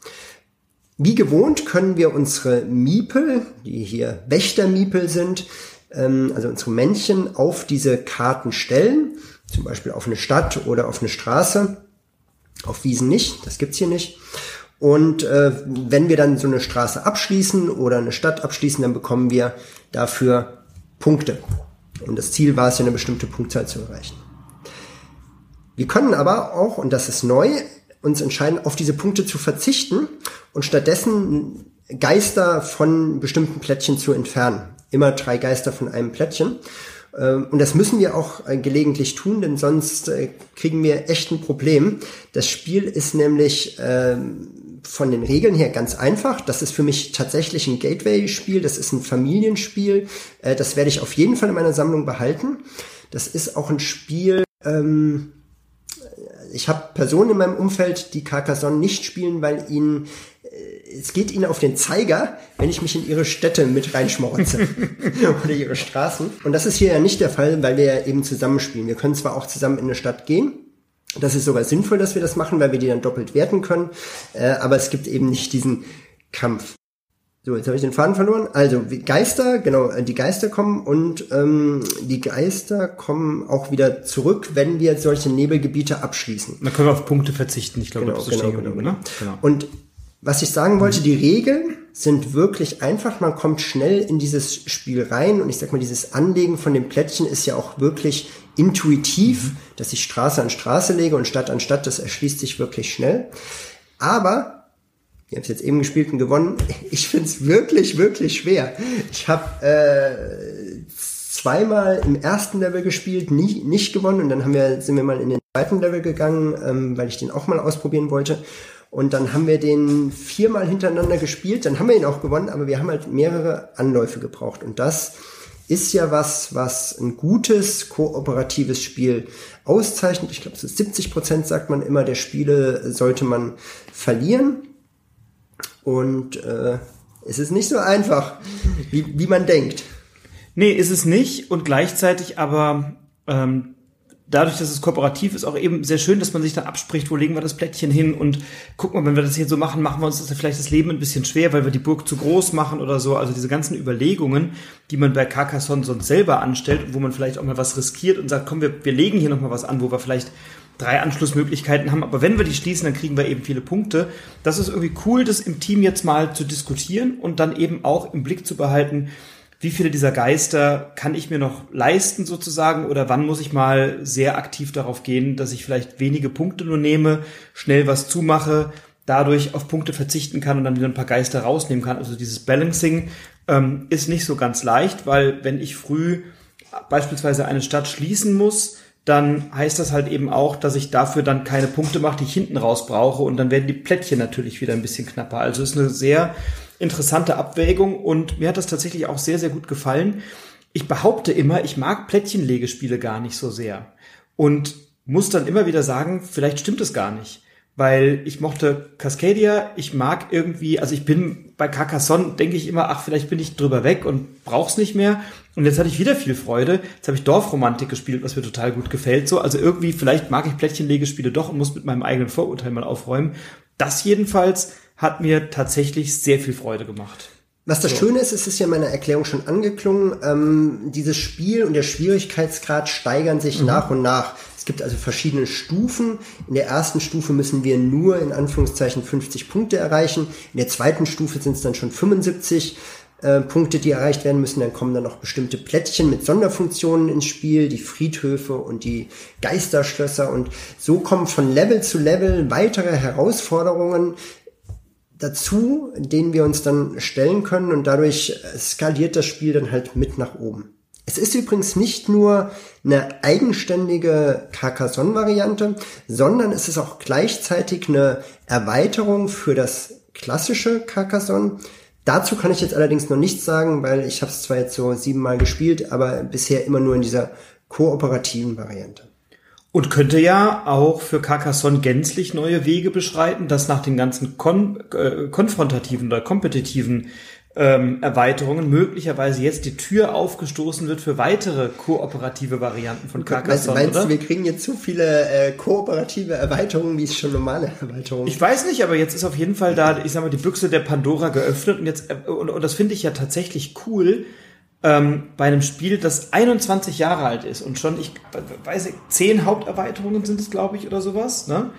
Wie gewohnt können wir unsere Miepel, die hier Wächtermiepel sind, ähm, also unsere Männchen auf diese Karten stellen, zum Beispiel auf eine Stadt oder auf eine Straße. Auf Wiesen nicht, das gibt's hier nicht. Und äh, wenn wir dann so eine Straße abschließen oder eine Stadt abschließen, dann bekommen wir dafür Punkte. Und das Ziel war es, ja eine bestimmte Punktzahl zu erreichen. Wir können aber auch, und das ist neu, uns entscheiden, auf diese Punkte zu verzichten und stattdessen Geister von bestimmten Plättchen zu entfernen. Immer drei Geister von einem Plättchen. Ähm, Und das müssen wir auch äh, gelegentlich tun, denn sonst äh, kriegen wir echt ein Problem. Das Spiel ist nämlich ähm, von den Regeln her ganz einfach. Das ist für mich tatsächlich ein Gateway-Spiel. Das ist ein Familienspiel. Äh, das werde ich auf jeden Fall in meiner Sammlung behalten. Das ist auch ein Spiel. Ähm, ich habe Personen in meinem Umfeld, die Carcassonne nicht spielen, weil ihnen es geht ihnen auf den Zeiger, wenn ich mich in ihre Städte mit reinschmorze oder ihre Straßen. Und das ist hier ja nicht der Fall, weil wir ja eben zusammenspielen. Wir können zwar auch zusammen in eine Stadt gehen, das ist sogar sinnvoll, dass wir das machen, weil wir die dann doppelt werten können. Äh, aber es gibt eben nicht diesen Kampf. So, jetzt habe ich den Faden verloren. Also Geister, genau, äh, die Geister kommen und ähm, die Geister kommen auch wieder zurück, wenn wir solche Nebelgebiete abschließen. Dann können wir auf Punkte verzichten. Ich glaube, Genau, das ist genau, genau, genau. ne? Und was ich sagen wollte, die Regeln sind wirklich einfach. Man kommt schnell in dieses Spiel rein und ich sag mal, dieses Anlegen von dem Plättchen ist ja auch wirklich intuitiv, dass ich Straße an Straße lege und Stadt an Stadt, das erschließt sich wirklich schnell. Aber ich habe es jetzt eben gespielt und gewonnen. Ich finde es wirklich, wirklich schwer. Ich habe äh, zweimal im ersten Level gespielt, nie, nicht gewonnen und dann haben wir, sind wir mal in den zweiten Level gegangen, ähm, weil ich den auch mal ausprobieren wollte. Und dann haben wir den viermal hintereinander gespielt, dann haben wir ihn auch gewonnen, aber wir haben halt mehrere Anläufe gebraucht. Und das ist ja was, was ein gutes kooperatives Spiel auszeichnet. Ich glaube, so 70 Prozent sagt man immer, der Spiele sollte man verlieren. Und äh, es ist nicht so einfach, wie, wie man denkt. Nee, ist es nicht. Und gleichzeitig aber ähm, dadurch, dass es kooperativ ist, auch eben sehr schön, dass man sich dann abspricht, wo legen wir das Plättchen hin und guck mal, wenn wir das hier so machen, machen wir uns das vielleicht das Leben ein bisschen schwer, weil wir die Burg zu groß machen oder so. Also diese ganzen Überlegungen, die man bei Carcassonne sonst selber anstellt, wo man vielleicht auch mal was riskiert und sagt, komm, wir, wir legen hier nochmal was an, wo wir vielleicht drei Anschlussmöglichkeiten haben, aber wenn wir die schließen, dann kriegen wir eben viele Punkte. Das ist irgendwie cool, das im Team jetzt mal zu diskutieren und dann eben auch im Blick zu behalten, wie viele dieser Geister kann ich mir noch leisten sozusagen oder wann muss ich mal sehr aktiv darauf gehen, dass ich vielleicht wenige Punkte nur nehme, schnell was zumache, dadurch auf Punkte verzichten kann und dann wieder ein paar Geister rausnehmen kann. Also dieses Balancing ähm, ist nicht so ganz leicht, weil wenn ich früh beispielsweise eine Stadt schließen muss, dann heißt das halt eben auch, dass ich dafür dann keine Punkte mache, die ich hinten raus brauche und dann werden die Plättchen natürlich wieder ein bisschen knapper. Also ist eine sehr interessante Abwägung und mir hat das tatsächlich auch sehr, sehr gut gefallen. Ich behaupte immer, ich mag Plättchenlegespiele gar nicht so sehr und muss dann immer wieder sagen, vielleicht stimmt es gar nicht. Weil ich mochte Cascadia, ich mag irgendwie, also ich bin bei Carcassonne, denke ich immer, ach, vielleicht bin ich drüber weg und brauch's nicht mehr. Und jetzt hatte ich wieder viel Freude. Jetzt habe ich Dorfromantik gespielt, was mir total gut gefällt. So, also irgendwie, vielleicht mag ich Plättchenlegespiele doch und muss mit meinem eigenen Vorurteil mal aufräumen. Das jedenfalls hat mir tatsächlich sehr viel Freude gemacht. Was das Schöne ist, es ist ja in meiner Erklärung schon angeklungen, ähm, dieses Spiel und der Schwierigkeitsgrad steigern sich nach und nach. Es gibt also verschiedene Stufen. In der ersten Stufe müssen wir nur in Anführungszeichen 50 Punkte erreichen. In der zweiten Stufe sind es dann schon 75 äh, Punkte, die erreicht werden müssen. Dann kommen dann noch bestimmte Plättchen mit Sonderfunktionen ins Spiel, die Friedhöfe und die Geisterschlösser. Und so kommen von Level zu Level weitere Herausforderungen, dazu, denen wir uns dann stellen können und dadurch skaliert das Spiel dann halt mit nach oben. Es ist übrigens nicht nur eine eigenständige Carcassonne-Variante, sondern es ist auch gleichzeitig eine Erweiterung für das klassische Carcassonne. Dazu kann ich jetzt allerdings noch nichts sagen, weil ich habe es zwar jetzt so siebenmal gespielt, aber bisher immer nur in dieser kooperativen Variante. Und könnte ja auch für Carcassonne gänzlich neue Wege beschreiten, dass nach den ganzen kon äh, konfrontativen oder kompetitiven ähm, Erweiterungen möglicherweise jetzt die Tür aufgestoßen wird für weitere kooperative Varianten von Carcassonne, meinst, oder? du, wir kriegen jetzt zu viele äh, kooperative Erweiterungen, wie es schon normale Erweiterungen Ich weiß nicht, aber jetzt ist auf jeden Fall da, ich sag mal, die Büchse der Pandora geöffnet und jetzt, äh, und, und das finde ich ja tatsächlich cool, ähm, bei einem Spiel, das 21 Jahre alt ist und schon, ich weiß nicht, zehn Haupterweiterungen sind es, glaube ich, oder sowas, ne?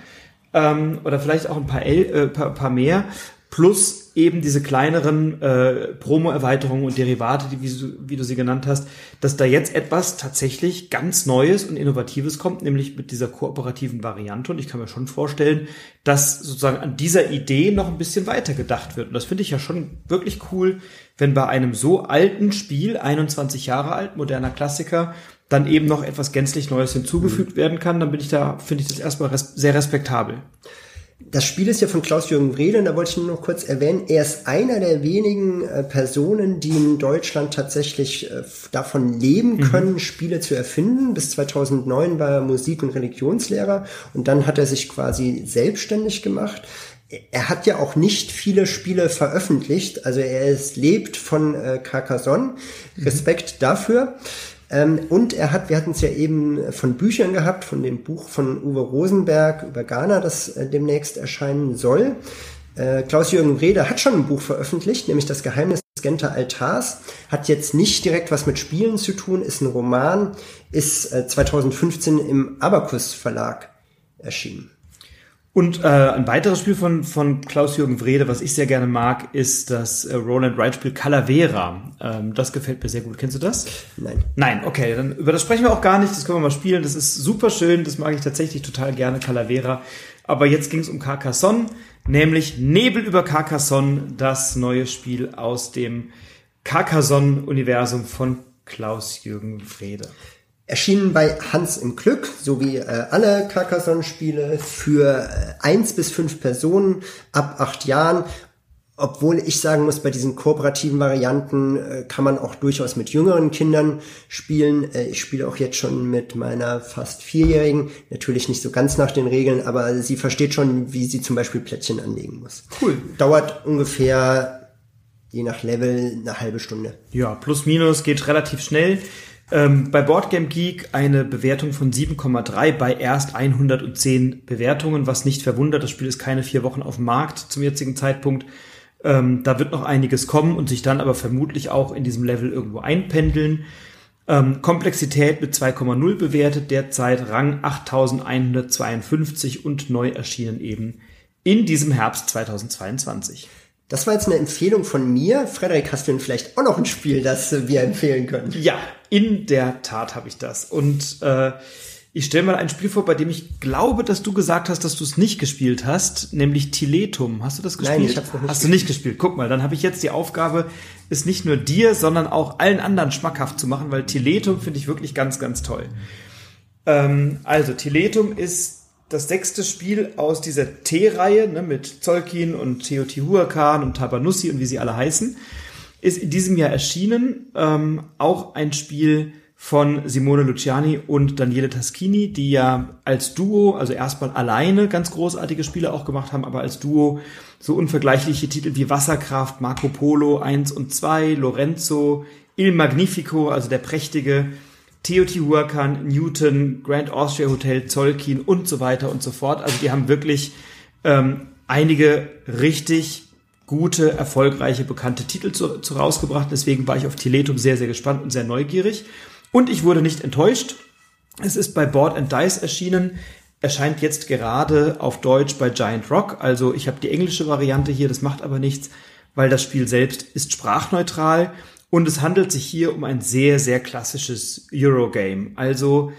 Ähm, oder vielleicht auch ein paar, El äh, paar, paar mehr, plus eben diese kleineren äh, Promo-Erweiterungen und Derivate, die, wie, wie du sie genannt hast, dass da jetzt etwas tatsächlich ganz Neues und Innovatives kommt, nämlich mit dieser kooperativen Variante. Und ich kann mir schon vorstellen, dass sozusagen an dieser Idee noch ein bisschen weiter gedacht wird. Und das finde ich ja schon wirklich cool, wenn bei einem so alten Spiel, 21 Jahre alt, moderner Klassiker, dann eben noch etwas gänzlich Neues hinzugefügt werden kann, dann bin ich da, finde ich das erstmal res sehr respektabel. das Spiel ist ja von Klaus-Jürgen Wrede, da wollte ich nur noch kurz erwähnen, er ist einer der wenigen äh, Personen, die in Deutschland tatsächlich äh, davon leben mhm. können, mhm. Spiele zu erfinden. Bis 2009 war er Musik- und Religionslehrer und dann hat er sich quasi selbstständig gemacht. Er hat ja auch nicht viele Spiele veröffentlicht, also er ist, lebt von äh, Carcassonne. Mhm. Respekt mhm. dafür. Ähm, und er hat, wir hatten es ja eben von Büchern gehabt, von dem Buch von Uwe Rosenberg über Ghana, das äh, demnächst erscheinen soll. Äh, Klaus-Jürgen Rede hat schon ein Buch veröffentlicht, nämlich Das Geheimnis des Genter Altars. Hat jetzt nicht direkt was mit Spielen zu tun, ist ein Roman, ist äh, 2015 im Abacus Verlag erschienen. Und äh, ein weiteres Spiel von, von Klaus-Jürgen Wrede, was ich sehr gerne mag, ist das äh, Roland Wright-Spiel Calavera. Ähm, das gefällt mir sehr gut. Kennst du das? Nein. Nein, okay, dann über das sprechen wir auch gar nicht. Das können wir mal spielen. Das ist super schön. Das mag ich tatsächlich total gerne, Calavera. Aber jetzt ging es um Carcassonne, nämlich Nebel über Carcassonne, das neue Spiel aus dem Carcassonne-Universum von Klaus-Jürgen Wrede. Erschienen bei Hans im Glück, so wie äh, alle Carcassonne-Spiele für äh, eins bis fünf Personen ab acht Jahren. Obwohl ich sagen muss, bei diesen kooperativen Varianten äh, kann man auch durchaus mit jüngeren Kindern spielen. Äh, ich spiele auch jetzt schon mit meiner fast vierjährigen, natürlich nicht so ganz nach den Regeln, aber sie versteht schon, wie sie zum Beispiel Plättchen anlegen muss. Cool. Dauert ungefähr je nach Level eine halbe Stunde. Ja, plus minus geht relativ schnell. Ähm, bei Boardgame Geek eine Bewertung von 7,3 bei erst 110 Bewertungen, was nicht verwundert. Das Spiel ist keine vier Wochen auf dem Markt zum jetzigen Zeitpunkt. Ähm, da wird noch einiges kommen und sich dann aber vermutlich auch in diesem Level irgendwo einpendeln. Ähm, Komplexität mit 2,0 bewertet, derzeit Rang 8152 und neu erschienen eben in diesem Herbst 2022. Das war jetzt eine Empfehlung von mir. Frederik, hast du denn vielleicht auch noch ein Spiel, das wir empfehlen können? Ja, in der Tat habe ich das. Und äh, ich stelle mal ein Spiel vor, bei dem ich glaube, dass du gesagt hast, dass du es nicht gespielt hast, nämlich Tiletum. Hast du das gespielt? Nein, ich habe noch nicht. Hast gespielt. du nicht gespielt? Guck mal, dann habe ich jetzt die Aufgabe, es nicht nur dir, sondern auch allen anderen schmackhaft zu machen, weil Tiletum finde ich wirklich ganz, ganz toll. Ähm, also Tiletum ist das sechste Spiel aus dieser T-Reihe ne, mit Zolkin und Teotihuacan und Tabanussi und wie sie alle heißen, ist in diesem Jahr erschienen. Ähm, auch ein Spiel von Simone Luciani und Daniele Taschini, die ja als Duo, also erstmal alleine ganz großartige Spiele auch gemacht haben, aber als Duo so unvergleichliche Titel wie Wasserkraft, Marco Polo 1 und 2, Lorenzo, Il Magnifico, also der prächtige Teotihuacan, Newton, Grand Austria Hotel, Zolkin und so weiter und so fort. Also die haben wirklich ähm, einige richtig gute, erfolgreiche, bekannte Titel zu, zu rausgebracht. Deswegen war ich auf Tiletum sehr, sehr gespannt und sehr neugierig. Und ich wurde nicht enttäuscht. Es ist bei Board and Dice erschienen, erscheint jetzt gerade auf Deutsch bei Giant Rock. Also ich habe die englische Variante hier, das macht aber nichts, weil das Spiel selbst ist sprachneutral und es handelt sich hier um ein sehr, sehr klassisches Eurogame. Also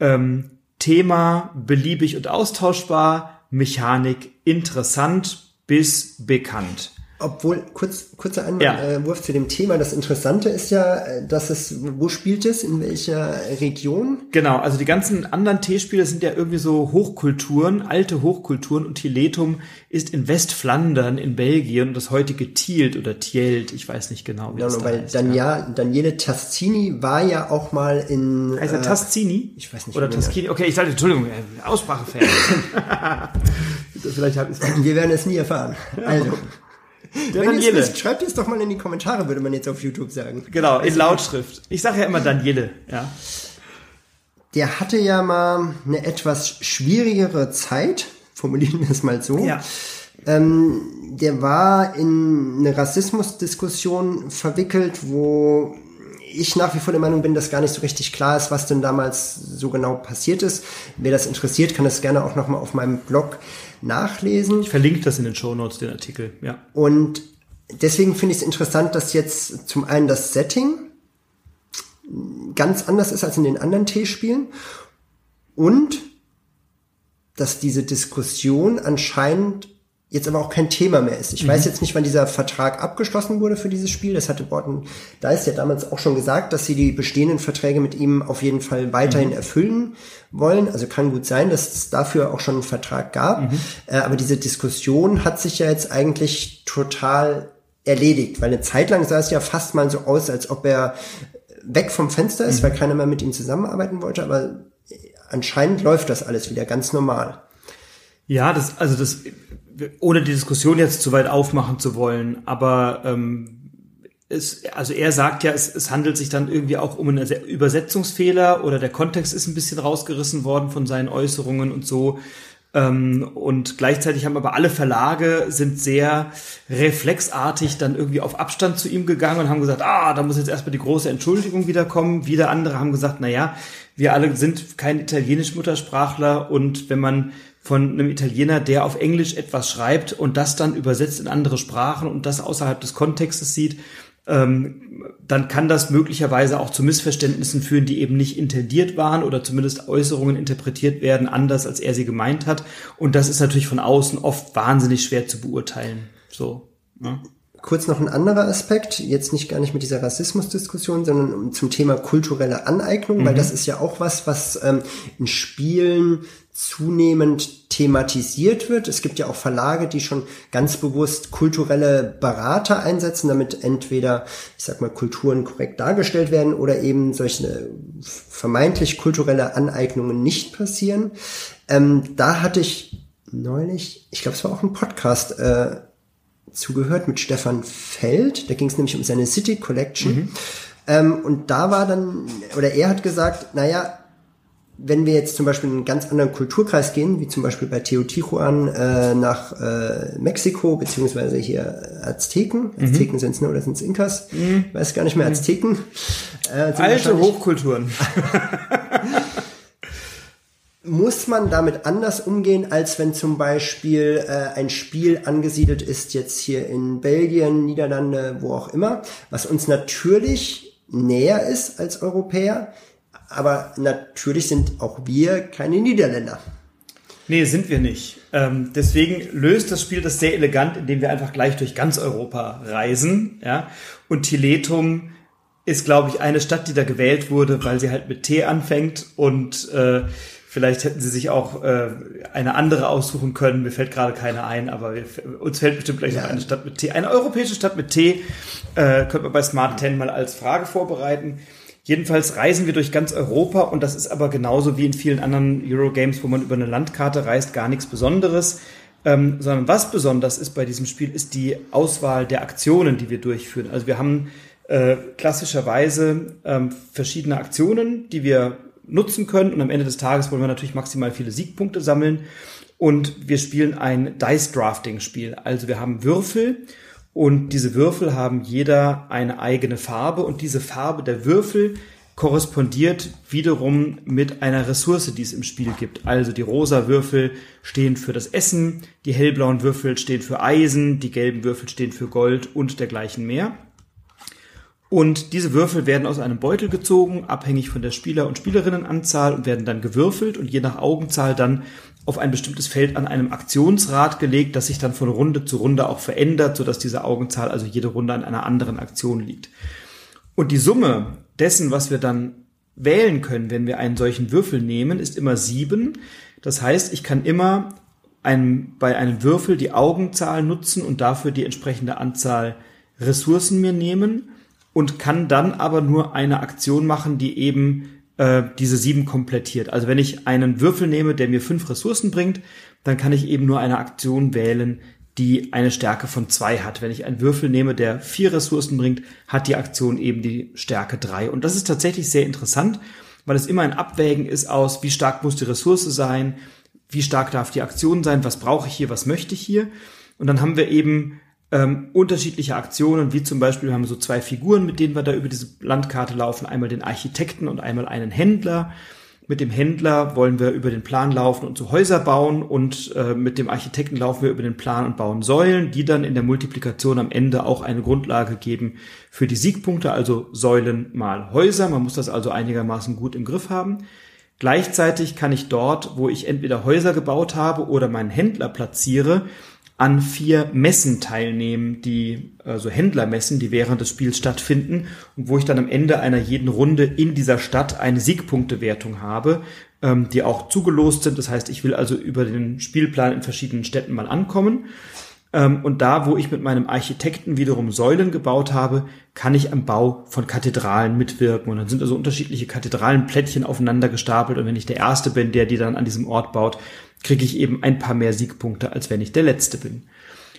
ähm, Thema beliebig und austauschbar, Mechanik interessant bis bekannt. Obwohl, kurz, kurzer Einwurf ja. äh, zu dem Thema. Das Interessante ist ja, äh, dass es, wo spielt es, in welcher Region? Genau, also die ganzen anderen Teespiele sind ja irgendwie so Hochkulturen, alte Hochkulturen und Tiletum ist in Westflandern in Belgien und das heutige Tielt oder Tielt, ich weiß nicht genau, wie ja, das weil heißt, Dania, ja. Daniele Tazzini war ja auch mal in... Heißt er äh, Tazzini? Ich weiß nicht. Oder Tazzini, okay, ich sage, Entschuldigung, äh, Aussprachefan. Vielleicht habe ich Wir werden es nie erfahren. Also... Der Wenn Daniele. Wisst, schreibt es doch mal in die Kommentare, würde man jetzt auf YouTube sagen. Genau, in Lautschrift. Ich sage ja immer Daniele, ja. Der hatte ja mal eine etwas schwierigere Zeit, formulieren wir es mal so. Ja. Ähm, der war in eine Rassismusdiskussion verwickelt, wo ich nach wie vor der Meinung bin, dass gar nicht so richtig klar ist, was denn damals so genau passiert ist. Wer das interessiert, kann das gerne auch nochmal auf meinem Blog nachlesen. Ich verlinke das in den Show Notes, den Artikel, ja. Und deswegen finde ich es interessant, dass jetzt zum einen das Setting ganz anders ist als in den anderen T-Spielen und dass diese Diskussion anscheinend jetzt aber auch kein Thema mehr ist. Ich mhm. weiß jetzt nicht, wann dieser Vertrag abgeschlossen wurde für dieses Spiel. Das hatte Borten Dice ja damals auch schon gesagt, dass sie die bestehenden Verträge mit ihm auf jeden Fall weiterhin mhm. erfüllen wollen. Also kann gut sein, dass es dafür auch schon einen Vertrag gab. Mhm. Äh, aber diese Diskussion hat sich ja jetzt eigentlich total erledigt, weil eine Zeit lang sah es ja fast mal so aus, als ob er weg vom Fenster ist, mhm. weil keiner mehr mit ihm zusammenarbeiten wollte, aber anscheinend läuft das alles wieder ganz normal. Ja, das, also das, ohne die Diskussion jetzt zu weit aufmachen zu wollen, aber ähm, es, also er sagt ja, es, es handelt sich dann irgendwie auch um einen Übersetzungsfehler oder der Kontext ist ein bisschen rausgerissen worden von seinen Äußerungen und so. Ähm, und gleichzeitig haben aber alle Verlage sind sehr reflexartig dann irgendwie auf Abstand zu ihm gegangen und haben gesagt, ah, da muss jetzt erstmal die große Entschuldigung wiederkommen. Wieder andere haben gesagt, na ja, wir alle sind kein italienisch Muttersprachler und wenn man von einem Italiener, der auf Englisch etwas schreibt und das dann übersetzt in andere Sprachen und das außerhalb des Kontextes sieht, ähm, dann kann das möglicherweise auch zu Missverständnissen führen, die eben nicht intendiert waren oder zumindest Äußerungen interpretiert werden anders, als er sie gemeint hat. Und das ist natürlich von außen oft wahnsinnig schwer zu beurteilen. So. Ne? Kurz noch ein anderer Aspekt, jetzt nicht gar nicht mit dieser Rassismusdiskussion, sondern zum Thema kulturelle Aneignung, mhm. weil das ist ja auch was, was ähm, in Spielen zunehmend thematisiert wird. Es gibt ja auch Verlage, die schon ganz bewusst kulturelle Berater einsetzen, damit entweder, ich sag mal, Kulturen korrekt dargestellt werden oder eben solche vermeintlich kulturelle Aneignungen nicht passieren. Ähm, da hatte ich neulich, ich glaube, es war auch ein Podcast, äh, zugehört mit Stefan Feld. Da ging es nämlich um seine City Collection. Mhm. Ähm, und da war dann, oder er hat gesagt, naja, wenn wir jetzt zum Beispiel in einen ganz anderen Kulturkreis gehen, wie zum Beispiel bei Teotihuacan äh, nach äh, Mexiko, beziehungsweise hier Azteken, mhm. Azteken sind es, ne, oder sind es Inkas? Mhm. weiß gar nicht mehr, Azteken. Äh, Alte Hochkulturen. muss man damit anders umgehen, als wenn zum Beispiel äh, ein Spiel angesiedelt ist, jetzt hier in Belgien, Niederlande, wo auch immer, was uns natürlich näher ist als Europäer, aber natürlich sind auch wir keine Niederländer. Nee, sind wir nicht. Ähm, deswegen löst das Spiel das sehr elegant, indem wir einfach gleich durch ganz Europa reisen. Ja? Und Tiletum ist, glaube ich, eine Stadt, die da gewählt wurde, weil sie halt mit T anfängt und äh, Vielleicht hätten sie sich auch äh, eine andere aussuchen können. Mir fällt gerade keine ein, aber wir, uns fällt bestimmt gleich ja. noch eine Stadt mit T. Eine europäische Stadt mit T äh, könnte man bei Smart 10 mal als Frage vorbereiten. Jedenfalls reisen wir durch ganz Europa und das ist aber genauso wie in vielen anderen Eurogames, wo man über eine Landkarte reist, gar nichts Besonderes. Ähm, sondern was besonders ist bei diesem Spiel, ist die Auswahl der Aktionen, die wir durchführen. Also wir haben äh, klassischerweise ähm, verschiedene Aktionen, die wir nutzen können und am Ende des Tages wollen wir natürlich maximal viele Siegpunkte sammeln und wir spielen ein Dice Drafting Spiel. Also wir haben Würfel und diese Würfel haben jeder eine eigene Farbe und diese Farbe der Würfel korrespondiert wiederum mit einer Ressource, die es im Spiel gibt. Also die rosa Würfel stehen für das Essen, die hellblauen Würfel stehen für Eisen, die gelben Würfel stehen für Gold und dergleichen mehr. Und diese Würfel werden aus einem Beutel gezogen, abhängig von der Spieler- und Spielerinnenanzahl und werden dann gewürfelt und je nach Augenzahl dann auf ein bestimmtes Feld an einem Aktionsrad gelegt, das sich dann von Runde zu Runde auch verändert, sodass diese Augenzahl also jede Runde an einer anderen Aktion liegt. Und die Summe dessen, was wir dann wählen können, wenn wir einen solchen Würfel nehmen, ist immer sieben. Das heißt, ich kann immer einem, bei einem Würfel die Augenzahl nutzen und dafür die entsprechende Anzahl Ressourcen mir nehmen und kann dann aber nur eine Aktion machen, die eben äh, diese sieben komplettiert. Also wenn ich einen Würfel nehme, der mir fünf Ressourcen bringt, dann kann ich eben nur eine Aktion wählen, die eine Stärke von zwei hat. Wenn ich einen Würfel nehme, der vier Ressourcen bringt, hat die Aktion eben die Stärke drei. Und das ist tatsächlich sehr interessant, weil es immer ein Abwägen ist aus, wie stark muss die Ressource sein, wie stark darf die Aktion sein, was brauche ich hier, was möchte ich hier. Und dann haben wir eben ähm, unterschiedliche Aktionen, wie zum Beispiel wir haben so zwei Figuren, mit denen wir da über diese Landkarte laufen. Einmal den Architekten und einmal einen Händler. Mit dem Händler wollen wir über den Plan laufen und so Häuser bauen und äh, mit dem Architekten laufen wir über den Plan und bauen Säulen, die dann in der Multiplikation am Ende auch eine Grundlage geben für die Siegpunkte, also Säulen mal Häuser. Man muss das also einigermaßen gut im Griff haben. Gleichzeitig kann ich dort, wo ich entweder Häuser gebaut habe oder meinen Händler platziere, an vier Messen teilnehmen, die also Händlermessen, die während des Spiels stattfinden und wo ich dann am Ende einer jeden Runde in dieser Stadt eine Siegpunktewertung habe, ähm, die auch zugelost sind. Das heißt, ich will also über den Spielplan in verschiedenen Städten mal ankommen. Ähm, und da, wo ich mit meinem Architekten wiederum Säulen gebaut habe, kann ich am Bau von Kathedralen mitwirken. Und dann sind also unterschiedliche Kathedralenplättchen aufeinander gestapelt. Und wenn ich der Erste bin, der die dann an diesem Ort baut, kriege ich eben ein paar mehr Siegpunkte, als wenn ich der Letzte bin.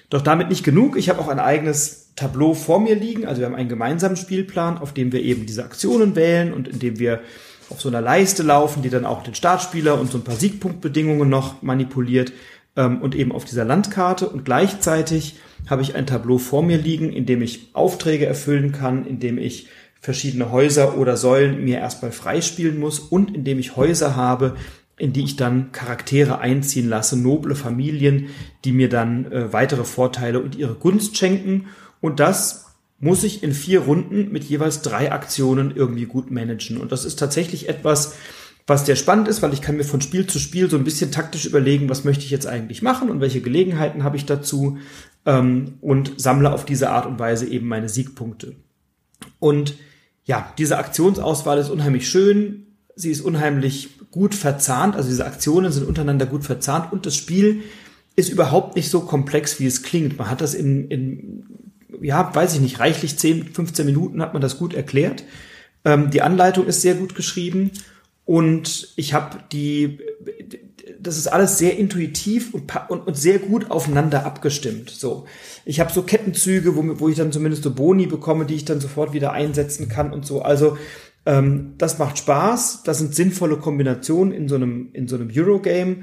Doch damit nicht genug. Ich habe auch ein eigenes Tableau vor mir liegen. Also wir haben einen gemeinsamen Spielplan, auf dem wir eben diese Aktionen wählen und in dem wir auf so einer Leiste laufen, die dann auch den Startspieler und so ein paar Siegpunktbedingungen noch manipuliert ähm, und eben auf dieser Landkarte. Und gleichzeitig habe ich ein Tableau vor mir liegen, in dem ich Aufträge erfüllen kann, in dem ich verschiedene Häuser oder Säulen mir erstmal freispielen muss und in dem ich Häuser habe, in die ich dann Charaktere einziehen lasse, noble Familien, die mir dann äh, weitere Vorteile und ihre Gunst schenken. Und das muss ich in vier Runden mit jeweils drei Aktionen irgendwie gut managen. Und das ist tatsächlich etwas, was sehr spannend ist, weil ich kann mir von Spiel zu Spiel so ein bisschen taktisch überlegen, was möchte ich jetzt eigentlich machen und welche Gelegenheiten habe ich dazu ähm, und sammle auf diese Art und Weise eben meine Siegpunkte. Und ja, diese Aktionsauswahl ist unheimlich schön. Sie ist unheimlich gut verzahnt, also diese Aktionen sind untereinander gut verzahnt und das Spiel ist überhaupt nicht so komplex, wie es klingt. Man hat das in, in ja, weiß ich nicht, reichlich 10, 15 Minuten hat man das gut erklärt. Ähm, die Anleitung ist sehr gut geschrieben und ich habe die, das ist alles sehr intuitiv und, und, und sehr gut aufeinander abgestimmt. So, ich habe so Kettenzüge, wo, wo ich dann zumindest so Boni bekomme, die ich dann sofort wieder einsetzen kann und so. Also ähm, das macht Spaß. Das sind sinnvolle Kombinationen in so einem, in so einem Eurogame.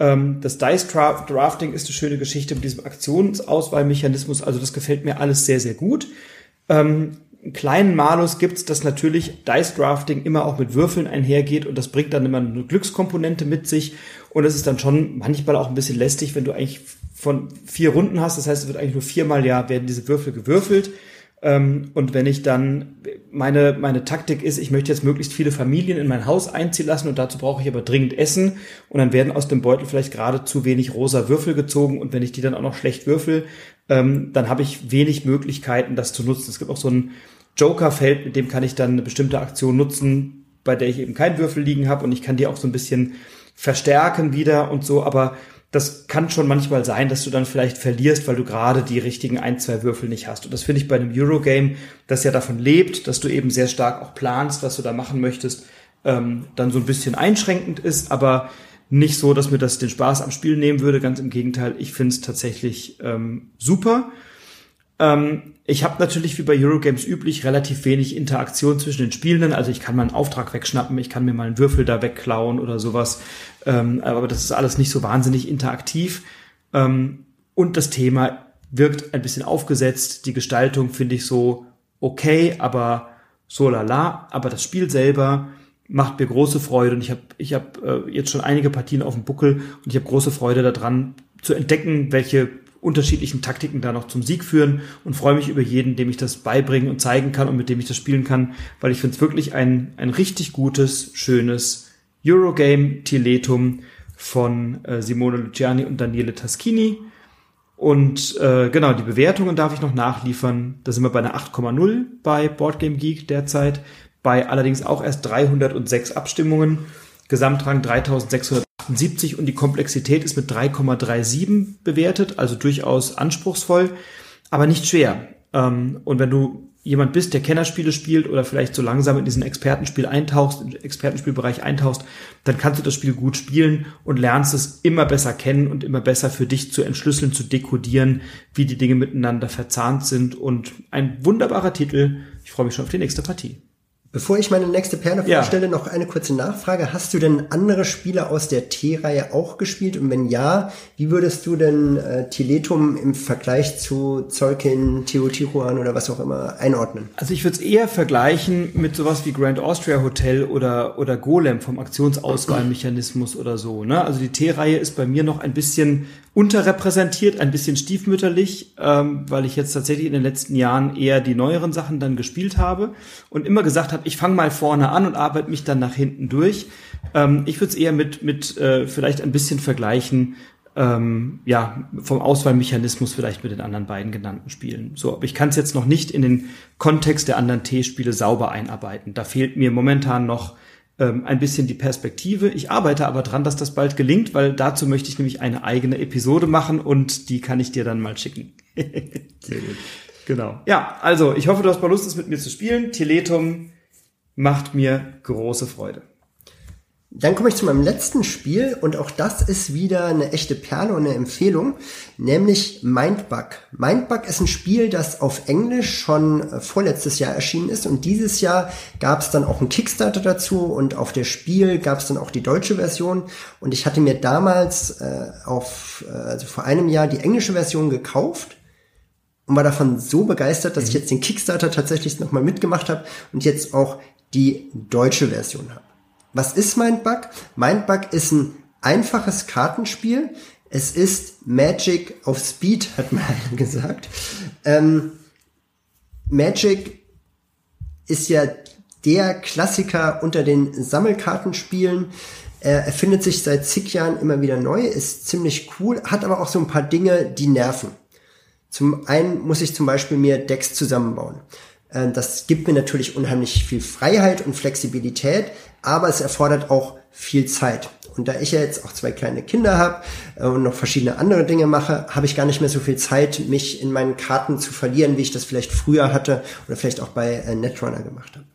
Ähm, das Dice Drafting ist eine schöne Geschichte mit diesem Aktionsauswahlmechanismus. Also das gefällt mir alles sehr, sehr gut. Ähm, einen kleinen Malus gibt's, dass natürlich Dice Drafting immer auch mit Würfeln einhergeht und das bringt dann immer eine Glückskomponente mit sich und es ist dann schon manchmal auch ein bisschen lästig, wenn du eigentlich von vier Runden hast. Das heißt, es wird eigentlich nur viermal ja werden diese Würfel gewürfelt. Ähm, und wenn ich dann, meine, meine Taktik ist, ich möchte jetzt möglichst viele Familien in mein Haus einziehen lassen und dazu brauche ich aber dringend Essen. Und dann werden aus dem Beutel vielleicht gerade zu wenig rosa Würfel gezogen. Und wenn ich die dann auch noch schlecht würfel, ähm, dann habe ich wenig Möglichkeiten, das zu nutzen. Es gibt auch so ein Joker-Feld, mit dem kann ich dann eine bestimmte Aktion nutzen, bei der ich eben keinen Würfel liegen habe. Und ich kann die auch so ein bisschen verstärken wieder und so, aber das kann schon manchmal sein, dass du dann vielleicht verlierst, weil du gerade die richtigen ein, zwei Würfel nicht hast. Und das finde ich bei einem Eurogame, das ja davon lebt, dass du eben sehr stark auch planst, was du da machen möchtest, ähm, dann so ein bisschen einschränkend ist, aber nicht so, dass mir das den Spaß am Spiel nehmen würde. Ganz im Gegenteil, ich finde es tatsächlich ähm, super. Ähm, ich habe natürlich wie bei Eurogames üblich relativ wenig Interaktion zwischen den Spielenden. Also ich kann mal einen Auftrag wegschnappen, ich kann mir mal einen Würfel da wegklauen oder sowas. Ähm, aber das ist alles nicht so wahnsinnig interaktiv. Ähm, und das Thema wirkt ein bisschen aufgesetzt. Die Gestaltung finde ich so okay, aber so lala. Aber das Spiel selber macht mir große Freude und ich habe ich hab, äh, jetzt schon einige Partien auf dem Buckel und ich habe große Freude daran zu entdecken, welche unterschiedlichen Taktiken da noch zum Sieg führen und freue mich über jeden, dem ich das beibringen und zeigen kann und mit dem ich das spielen kann, weil ich finde es wirklich ein, ein richtig gutes, schönes Eurogame Tiletum von äh, Simone Luciani und Daniele Taschini. Und äh, genau, die Bewertungen darf ich noch nachliefern. Da sind wir bei einer 8,0 bei Boardgame Geek derzeit, bei allerdings auch erst 306 Abstimmungen. Gesamtrang 3678 und die Komplexität ist mit 3,37 bewertet, also durchaus anspruchsvoll, aber nicht schwer. Ähm, und wenn du jemand bist, der Kennerspiele spielt oder vielleicht so langsam in diesen Expertenspiel eintauchst, im Expertenspielbereich eintauchst, dann kannst du das Spiel gut spielen und lernst es immer besser kennen und immer besser für dich zu entschlüsseln, zu dekodieren, wie die Dinge miteinander verzahnt sind und ein wunderbarer Titel. Ich freue mich schon auf die nächste Partie. Bevor ich meine nächste Perle ja. vorstelle, noch eine kurze Nachfrage. Hast du denn andere Spiele aus der T-Reihe auch gespielt? Und wenn ja, wie würdest du denn äh, Tiletum im Vergleich zu Zolkin, Teotihuacan oder was auch immer einordnen? Also ich würde es eher vergleichen mit sowas wie Grand Austria Hotel oder, oder Golem vom Aktionsauswahlmechanismus oder so. Ne? Also die T-Reihe ist bei mir noch ein bisschen unterrepräsentiert, ein bisschen stiefmütterlich, ähm, weil ich jetzt tatsächlich in den letzten Jahren eher die neueren Sachen dann gespielt habe und immer gesagt habe, ich fange mal vorne an und arbeite mich dann nach hinten durch. Ähm, ich würde es eher mit, mit äh, vielleicht ein bisschen vergleichen ähm, ja, vom Auswahlmechanismus vielleicht mit den anderen beiden genannten Spielen. So, aber ich kann es jetzt noch nicht in den Kontext der anderen T-Spiele sauber einarbeiten. Da fehlt mir momentan noch ähm, ein bisschen die Perspektive. Ich arbeite aber dran, dass das bald gelingt, weil dazu möchte ich nämlich eine eigene Episode machen und die kann ich dir dann mal schicken. Sehr gut. Genau. Ja, also ich hoffe, du hast mal Lust, es mit mir zu spielen. Teletum macht mir große Freude. Dann komme ich zu meinem letzten Spiel und auch das ist wieder eine echte Perle und eine Empfehlung, nämlich Mindbug. Mindbug ist ein Spiel, das auf Englisch schon äh, vorletztes Jahr erschienen ist und dieses Jahr gab es dann auch einen Kickstarter dazu und auf der Spiel gab es dann auch die deutsche Version und ich hatte mir damals äh, auf, äh, also vor einem Jahr die englische Version gekauft und war davon so begeistert, dass ich mhm. jetzt den Kickstarter tatsächlich nochmal mitgemacht habe und jetzt auch die deutsche Version habe. Was ist Mindbug? Mindbug ist ein einfaches Kartenspiel. Es ist Magic auf Speed, hat man gesagt. Ähm, Magic ist ja der Klassiker unter den Sammelkartenspielen. Er erfindet sich seit zig Jahren immer wieder neu, ist ziemlich cool, hat aber auch so ein paar Dinge, die nerven. Zum einen muss ich zum Beispiel mir Decks zusammenbauen. Äh, das gibt mir natürlich unheimlich viel Freiheit und Flexibilität, aber es erfordert auch viel Zeit. Und da ich ja jetzt auch zwei kleine Kinder habe äh, und noch verschiedene andere Dinge mache, habe ich gar nicht mehr so viel Zeit, mich in meinen Karten zu verlieren, wie ich das vielleicht früher hatte oder vielleicht auch bei äh, Netrunner gemacht habe.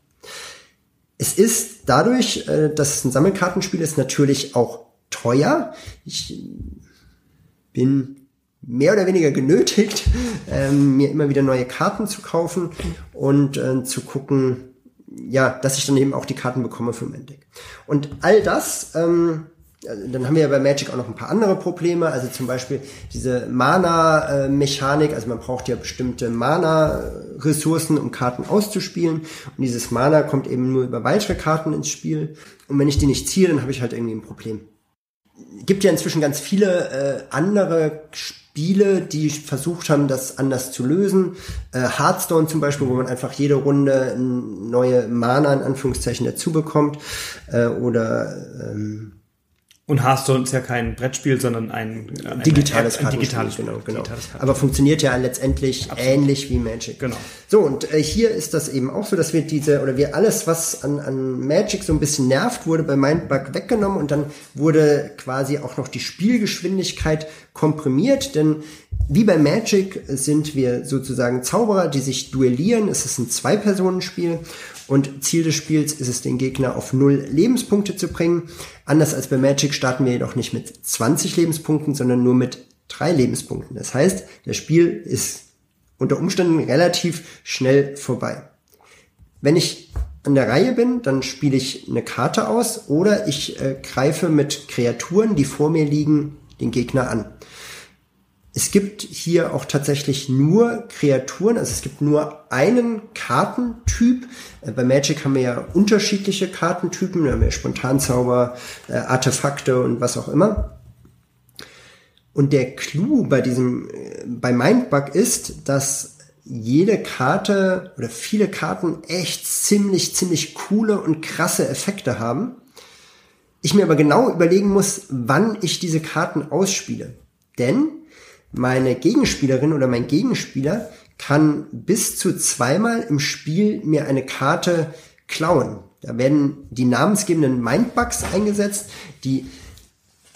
Es ist dadurch, dass es ein Sammelkartenspiel ist, natürlich auch teuer. Ich bin mehr oder weniger genötigt, ähm, mir immer wieder neue Karten zu kaufen und äh, zu gucken, ja, dass ich dann eben auch die Karten bekomme für Mantic. Und all das, ähm, dann haben wir ja bei Magic auch noch ein paar andere Probleme, also zum Beispiel diese Mana-Mechanik, also man braucht ja bestimmte Mana-Ressourcen, um Karten auszuspielen und dieses Mana kommt eben nur über weitere Karten ins Spiel und wenn ich die nicht ziehe, dann habe ich halt irgendwie ein Problem. Gibt ja inzwischen ganz viele äh, andere Spiele, die versucht haben, das anders zu lösen. Äh, Hearthstone zum Beispiel, wo man einfach jede Runde neue Mana in Anführungszeichen dazu bekommt. Äh, oder ähm, und Hearthstone ist ja kein Brettspiel, sondern ein, ein digitales, ein, digitales Spiel. Genau, genau. Digitales Aber funktioniert ja letztendlich Absolut. ähnlich wie Magic. Genau. So, und äh, hier ist das eben auch so, dass wir diese, oder wir alles, was an, an Magic so ein bisschen nervt, wurde bei Mindbug weggenommen und dann wurde quasi auch noch die Spielgeschwindigkeit komprimiert, denn wie bei Magic sind wir sozusagen Zauberer, die sich duellieren. Es ist ein Zwei-Personen-Spiel und Ziel des Spiels ist es, den Gegner auf null Lebenspunkte zu bringen. Anders als bei Magic starten wir jedoch nicht mit 20 Lebenspunkten, sondern nur mit drei Lebenspunkten. Das heißt, das Spiel ist unter Umständen relativ schnell vorbei. Wenn ich an der Reihe bin, dann spiele ich eine Karte aus oder ich äh, greife mit Kreaturen, die vor mir liegen, den Gegner an. Es gibt hier auch tatsächlich nur Kreaturen, also es gibt nur einen Kartentyp. Äh, bei Magic haben wir ja unterschiedliche Kartentypen, wir haben ja Spontanzauber, äh, Artefakte und was auch immer. Und der Clou bei diesem, äh, bei Mindbug ist, dass jede Karte oder viele Karten echt ziemlich, ziemlich coole und krasse Effekte haben. Ich mir aber genau überlegen muss, wann ich diese Karten ausspiele. Denn meine Gegenspielerin oder mein Gegenspieler kann bis zu zweimal im Spiel mir eine Karte klauen. Da werden die namensgebenden Mindbugs eingesetzt, die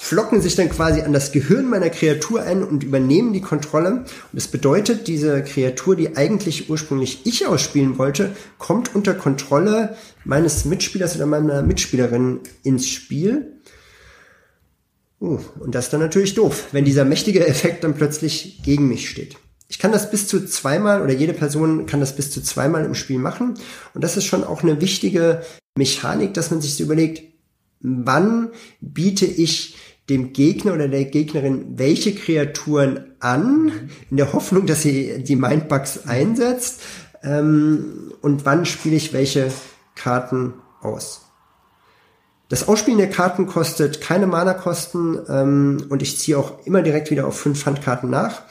flocken sich dann quasi an das Gehirn meiner Kreatur ein und übernehmen die Kontrolle. Und das bedeutet, diese Kreatur, die eigentlich ursprünglich ich ausspielen wollte, kommt unter Kontrolle meines Mitspielers oder meiner Mitspielerin ins Spiel. Uh, und das ist dann natürlich doof, wenn dieser mächtige Effekt dann plötzlich gegen mich steht. Ich kann das bis zu zweimal oder jede Person kann das bis zu zweimal im Spiel machen. Und das ist schon auch eine wichtige Mechanik, dass man sich so überlegt, wann biete ich dem Gegner oder der Gegnerin welche Kreaturen an, in der Hoffnung, dass sie die Mindbugs einsetzt, ähm, und wann spiele ich welche Karten aus. Das Ausspielen der Karten kostet keine Mana-Kosten ähm, und ich ziehe auch immer direkt wieder auf fünf Handkarten nach.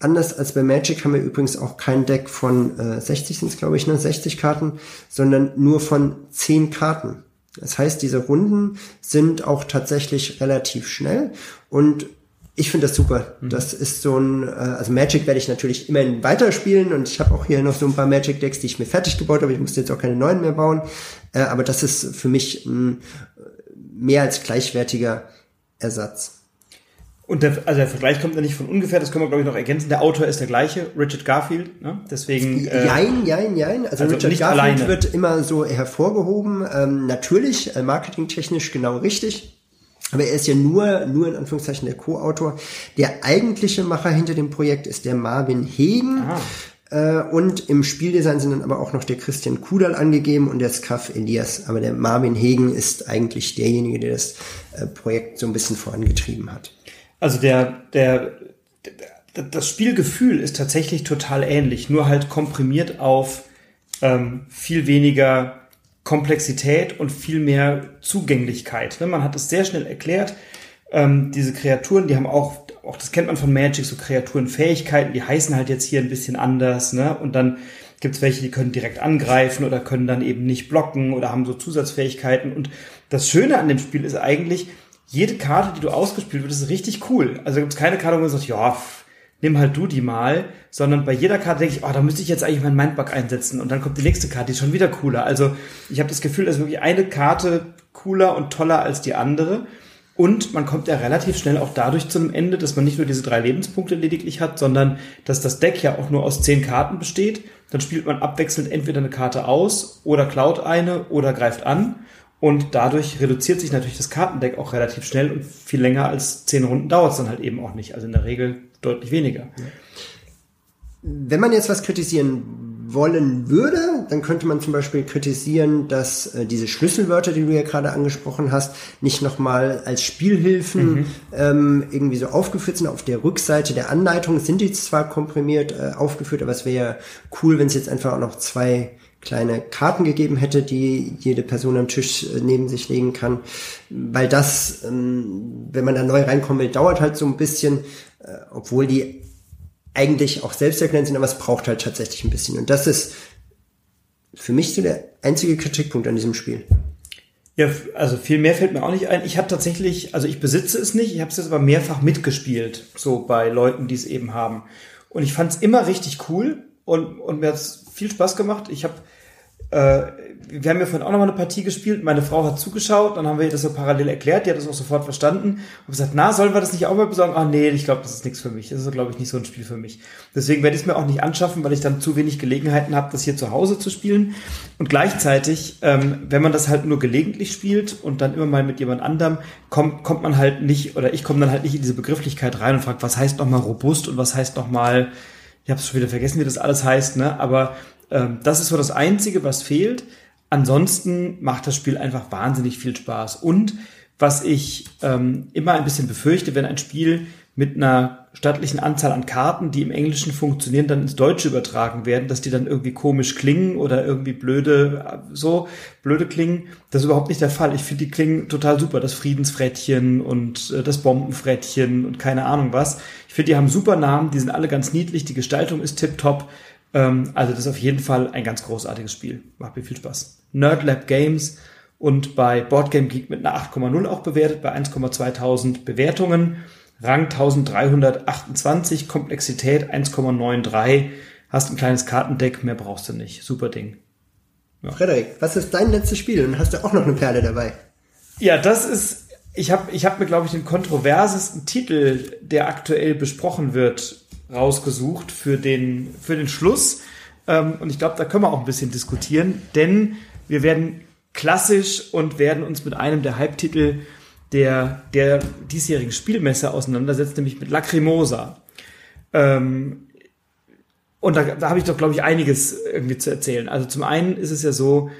Anders als bei Magic haben wir übrigens auch kein Deck von äh, 60 sind es, glaube ich, ne, 60 Karten, sondern nur von 10 Karten. Das heißt, diese Runden sind auch tatsächlich relativ schnell und ich finde das super. Mhm. Das ist so ein, äh, also Magic werde ich natürlich immerhin weiterspielen und ich habe auch hier noch so ein paar Magic Decks, die ich mir fertig gebaut habe. Ich musste jetzt auch keine neuen mehr bauen. Äh, aber das ist für mich ein mehr als gleichwertiger Ersatz. Und der, also der Vergleich kommt ja nicht von ungefähr, das können wir glaube ich noch ergänzen. Der Autor ist der gleiche, Richard Garfield, ne? Deswegen. Äh, jein, jein, jein. Also, also Richard Garfield alleine. wird immer so hervorgehoben. Ähm, natürlich, äh, marketingtechnisch genau richtig. Aber er ist ja nur, nur in Anführungszeichen der Co-Autor. Der eigentliche Macher hinter dem Projekt ist der Marvin Hegen. Ah. Äh, und im Spieldesign sind dann aber auch noch der Christian Kudal angegeben und der Skaff Elias. Aber der Marvin Hegen ist eigentlich derjenige, der das äh, Projekt so ein bisschen vorangetrieben hat. Also der, der, der das Spielgefühl ist tatsächlich total ähnlich, nur halt komprimiert auf ähm, viel weniger Komplexität und viel mehr Zugänglichkeit. Ne? Man hat es sehr schnell erklärt. Ähm, diese Kreaturen, die haben auch, auch das kennt man von Magic, so Kreaturenfähigkeiten, die heißen halt jetzt hier ein bisschen anders. Ne? Und dann gibt's welche, die können direkt angreifen oder können dann eben nicht blocken oder haben so Zusatzfähigkeiten. Und das Schöne an dem Spiel ist eigentlich, jede Karte, die du ausgespielt wird, ist richtig cool. Also gibt's keine Karte, wo man sagt, ja, pff, nimm halt du die mal, sondern bei jeder Karte denke ich, oh, da müsste ich jetzt eigentlich meinen Mindbug einsetzen und dann kommt die nächste Karte, die ist schon wieder cooler. Also ich habe das Gefühl, dass wirklich eine Karte cooler und toller als die andere. Und man kommt ja relativ schnell auch dadurch zum Ende, dass man nicht nur diese drei Lebenspunkte lediglich hat, sondern dass das Deck ja auch nur aus zehn Karten besteht. Dann spielt man abwechselnd entweder eine Karte aus oder klaut eine oder greift an. Und dadurch reduziert sich natürlich das Kartendeck auch relativ schnell und viel länger als zehn Runden dauert es dann halt eben auch nicht. Also in der Regel deutlich weniger. Wenn man jetzt was kritisieren wollen würde, dann könnte man zum Beispiel kritisieren, dass äh, diese Schlüsselwörter, die du ja gerade angesprochen hast, nicht nochmal als Spielhilfen mhm. ähm, irgendwie so aufgeführt sind. Auf der Rückseite der Anleitung sind die zwar komprimiert äh, aufgeführt, aber es wäre ja cool, wenn es jetzt einfach auch noch zwei kleine Karten gegeben hätte, die jede Person am Tisch äh, neben sich legen kann. Weil das, ähm, wenn man da neu reinkommen will, dauert halt so ein bisschen, äh, obwohl die eigentlich auch selbsterklärend sind, aber es braucht halt tatsächlich ein bisschen. Und das ist für mich so der einzige Kritikpunkt an diesem Spiel. Ja, also viel mehr fällt mir auch nicht ein. Ich habe tatsächlich, also ich besitze es nicht, ich habe es jetzt aber mehrfach mitgespielt, so bei Leuten, die es eben haben. Und ich fand es immer richtig cool und, und mir hat es viel Spaß gemacht. Ich habe äh, wir haben ja vorhin auch nochmal eine Partie gespielt. Meine Frau hat zugeschaut, dann haben wir ihr das so parallel erklärt. Die hat das auch sofort verstanden und gesagt, na, sollen wir das nicht auch mal besorgen? Ah, nee, ich glaube, das ist nichts für mich. Das ist, glaube ich, nicht so ein Spiel für mich. Deswegen werde ich es mir auch nicht anschaffen, weil ich dann zu wenig Gelegenheiten habe, das hier zu Hause zu spielen. Und gleichzeitig, ähm, wenn man das halt nur gelegentlich spielt und dann immer mal mit jemand anderem, kommt, kommt man halt nicht, oder ich komme dann halt nicht in diese Begrifflichkeit rein und frage, was heißt nochmal robust und was heißt nochmal, ich habe es schon wieder vergessen, wie das alles heißt, ne? Aber ähm, das ist so das Einzige, was fehlt. Ansonsten macht das Spiel einfach wahnsinnig viel Spaß. Und was ich ähm, immer ein bisschen befürchte, wenn ein Spiel mit einer stattlichen Anzahl an Karten, die im Englischen funktionieren, dann ins Deutsche übertragen werden, dass die dann irgendwie komisch klingen oder irgendwie blöde, so blöde klingen. Das ist überhaupt nicht der Fall. Ich finde, die klingen total super. Das Friedensfrettchen und äh, das Bombenfrettchen und keine Ahnung was. Ich finde, die haben super Namen, die sind alle ganz niedlich, die Gestaltung ist tipptopp. Ähm, also das ist auf jeden Fall ein ganz großartiges Spiel. Macht mir viel Spaß. Nerdlab Games und bei Boardgame Geek mit einer 8,0 auch bewertet, bei 1,2000 Bewertungen. Rang 1328, Komplexität 1,93. Hast ein kleines Kartendeck, mehr brauchst du nicht. Super Ding. Ja. Frederik, was ist dein letztes Spiel? Und hast du auch noch eine Perle dabei? Ja, das ist, ich habe ich hab mir, glaube ich, den kontroversesten Titel, der aktuell besprochen wird, rausgesucht für den, für den Schluss. Ähm, und ich glaube, da können wir auch ein bisschen diskutieren, denn wir werden klassisch und werden uns mit einem der Halbtitel der, der diesjährigen Spielmesse auseinandersetzen, nämlich mit Lacrimosa. Ähm, und da, da habe ich doch, glaube ich, einiges irgendwie zu erzählen. Also zum einen ist es ja so,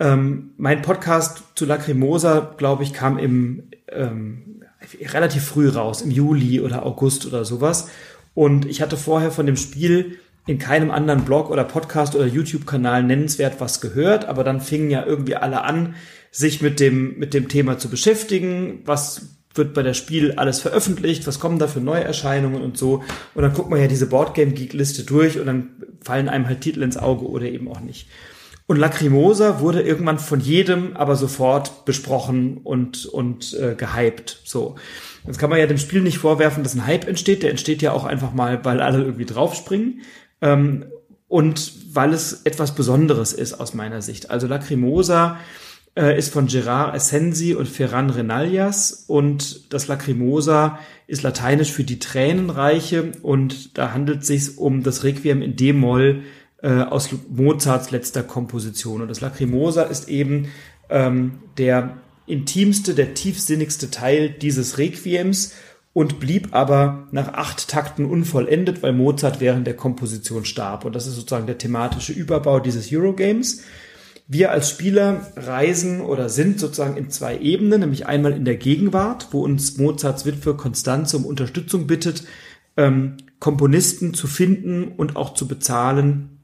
ähm, mein Podcast zu Lacrimosa, glaube ich, kam im ähm, relativ früh raus, im Juli oder August oder sowas. Und ich hatte vorher von dem Spiel in keinem anderen Blog oder Podcast oder YouTube-Kanal nennenswert was gehört, aber dann fingen ja irgendwie alle an, sich mit dem, mit dem Thema zu beschäftigen. Was wird bei der Spiel alles veröffentlicht? Was kommen da für Neuerscheinungen und so? Und dann guckt man ja diese Boardgame Geek Liste durch und dann fallen einem halt Titel ins Auge oder eben auch nicht. Und Lacrimosa wurde irgendwann von jedem aber sofort besprochen und, und äh, gehypt. So. Jetzt kann man ja dem Spiel nicht vorwerfen, dass ein Hype entsteht. Der entsteht ja auch einfach mal, weil alle irgendwie draufspringen. Ähm, und weil es etwas Besonderes ist aus meiner Sicht. Also Lacrimosa äh, ist von Gerard Essensi und Ferran Renalias und das Lacrimosa ist lateinisch für die Tränenreiche und da handelt es sich um das Requiem in D-Moll äh, aus Mozarts letzter Komposition. Und das Lacrimosa ist eben ähm, der intimste, der tiefsinnigste Teil dieses Requiems und blieb aber nach acht Takten unvollendet, weil Mozart während der Komposition starb. Und das ist sozusagen der thematische Überbau dieses Eurogames. Wir als Spieler reisen oder sind sozusagen in zwei Ebenen, nämlich einmal in der Gegenwart, wo uns Mozarts Witwe Konstanze um Unterstützung bittet, ähm, Komponisten zu finden und auch zu bezahlen,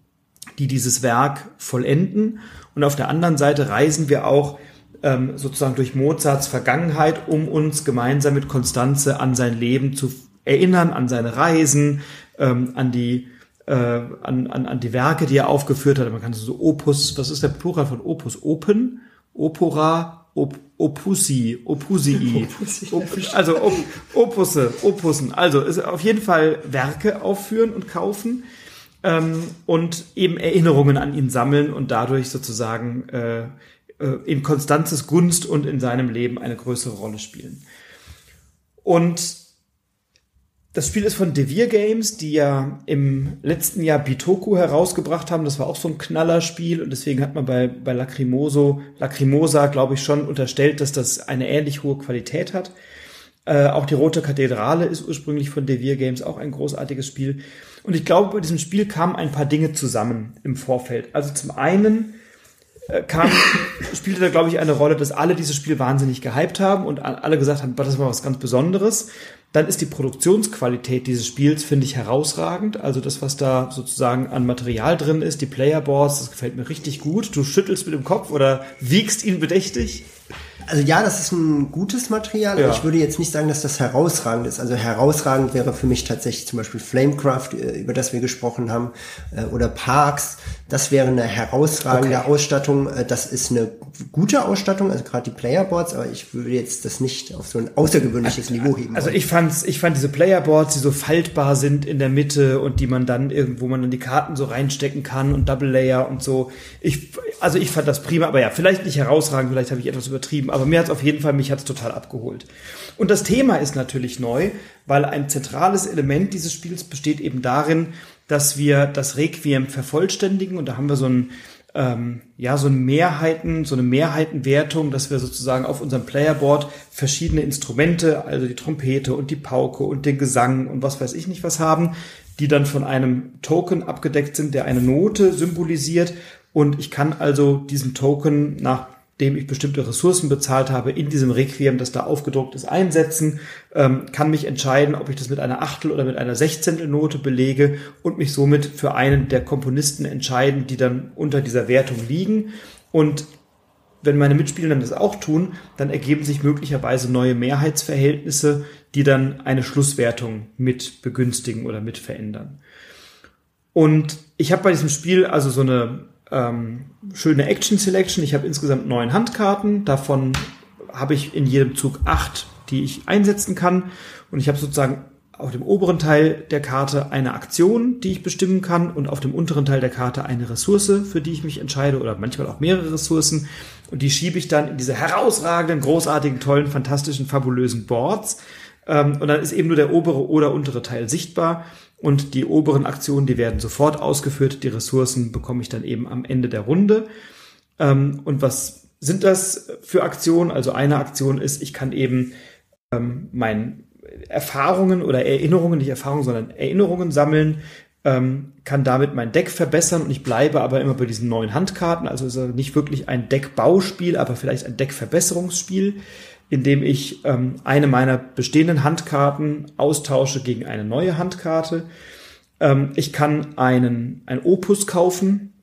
die dieses Werk vollenden. Und auf der anderen Seite reisen wir auch ähm, sozusagen durch Mozarts Vergangenheit, um uns gemeinsam mit Konstanze an sein Leben zu erinnern, an seine Reisen, ähm, an die äh, an, an, an die Werke, die er aufgeführt hat. Man kann so Opus, was ist der Plural von Opus? Open, Opera, Op, Opusi, Opusii, Op, also Op, Opusse, Opussen. Also ist auf jeden Fall Werke aufführen und kaufen ähm, und eben Erinnerungen an ihn sammeln und dadurch sozusagen äh, in Konstanzes Gunst und in seinem Leben eine größere Rolle spielen. Und das Spiel ist von Devir Games, die ja im letzten Jahr Bitoku herausgebracht haben. Das war auch so ein Knallerspiel und deswegen hat man bei, bei Lacrimoso, Lacrimosa, glaube ich, schon unterstellt, dass das eine ähnlich hohe Qualität hat. Äh, auch die Rote Kathedrale ist ursprünglich von Devir Games auch ein großartiges Spiel. Und ich glaube, bei diesem Spiel kamen ein paar Dinge zusammen im Vorfeld. Also zum einen äh, kam, spielte da, glaube ich, eine Rolle, dass alle dieses Spiel wahnsinnig gehypt haben und alle gesagt haben, das war was ganz Besonderes. Dann ist die Produktionsqualität dieses Spiels, finde ich, herausragend. Also das, was da sozusagen an Material drin ist, die Playerboards, das gefällt mir richtig gut. Du schüttelst mit dem Kopf oder wiegst ihn bedächtig. Also ja, das ist ein gutes Material, ja. ich würde jetzt nicht sagen, dass das herausragend ist. Also herausragend wäre für mich tatsächlich zum Beispiel Flamecraft, äh, über das wir gesprochen haben, äh, oder Parks. Das wäre eine herausragende okay. Ausstattung. Äh, das ist eine gute Ausstattung, also gerade die Playerboards, aber ich würde jetzt das nicht auf so ein außergewöhnliches also, Niveau heben. Also ich fand's, ich fand diese Playerboards, die so faltbar sind in der Mitte und die man dann irgendwo man dann die Karten so reinstecken kann und Double Layer und so. Ich, also ich fand das prima, aber ja, vielleicht nicht herausragend, vielleicht habe ich etwas übertrieben, aber mir hat's auf jeden Fall, mich hat's total abgeholt. Und das Thema ist natürlich neu, weil ein zentrales Element dieses Spiels besteht eben darin, dass wir das Requiem vervollständigen. Und da haben wir so ein ähm, ja so eine Mehrheiten, so eine Mehrheitenwertung, dass wir sozusagen auf unserem Playerboard verschiedene Instrumente, also die Trompete und die Pauke und den Gesang und was weiß ich nicht was haben, die dann von einem Token abgedeckt sind, der eine Note symbolisiert. Und ich kann also diesen Token nach dem ich bestimmte Ressourcen bezahlt habe, in diesem Requiem, das da aufgedruckt ist, einsetzen, ähm, kann mich entscheiden, ob ich das mit einer Achtel oder mit einer Sechzehntelnote belege und mich somit für einen der Komponisten entscheiden, die dann unter dieser Wertung liegen. Und wenn meine Mitspieler das auch tun, dann ergeben sich möglicherweise neue Mehrheitsverhältnisse, die dann eine Schlusswertung mit begünstigen oder mit verändern. Und ich habe bei diesem Spiel also so eine ähm, schöne Action Selection. Ich habe insgesamt neun Handkarten. Davon habe ich in jedem Zug acht, die ich einsetzen kann. Und ich habe sozusagen auf dem oberen Teil der Karte eine Aktion, die ich bestimmen kann und auf dem unteren Teil der Karte eine Ressource, für die ich mich entscheide oder manchmal auch mehrere Ressourcen und die schiebe ich dann in diese herausragenden, großartigen, tollen, fantastischen, fabulösen Boards ähm, und dann ist eben nur der obere oder untere Teil sichtbar und die oberen Aktionen, die werden sofort ausgeführt. Die Ressourcen bekomme ich dann eben am Ende der Runde. Ähm, und was sind das für Aktionen? Also eine Aktion ist, ich kann eben ähm, meine Erfahrungen oder Erinnerungen, nicht Erfahrungen, sondern Erinnerungen sammeln, ähm, kann damit mein Deck verbessern und ich bleibe aber immer bei diesen neuen Handkarten. Also ist nicht wirklich ein Deckbauspiel, aber vielleicht ein Deckverbesserungsspiel indem ich ähm, eine meiner bestehenden Handkarten austausche gegen eine neue Handkarte. Ähm, ich kann einen ein Opus kaufen.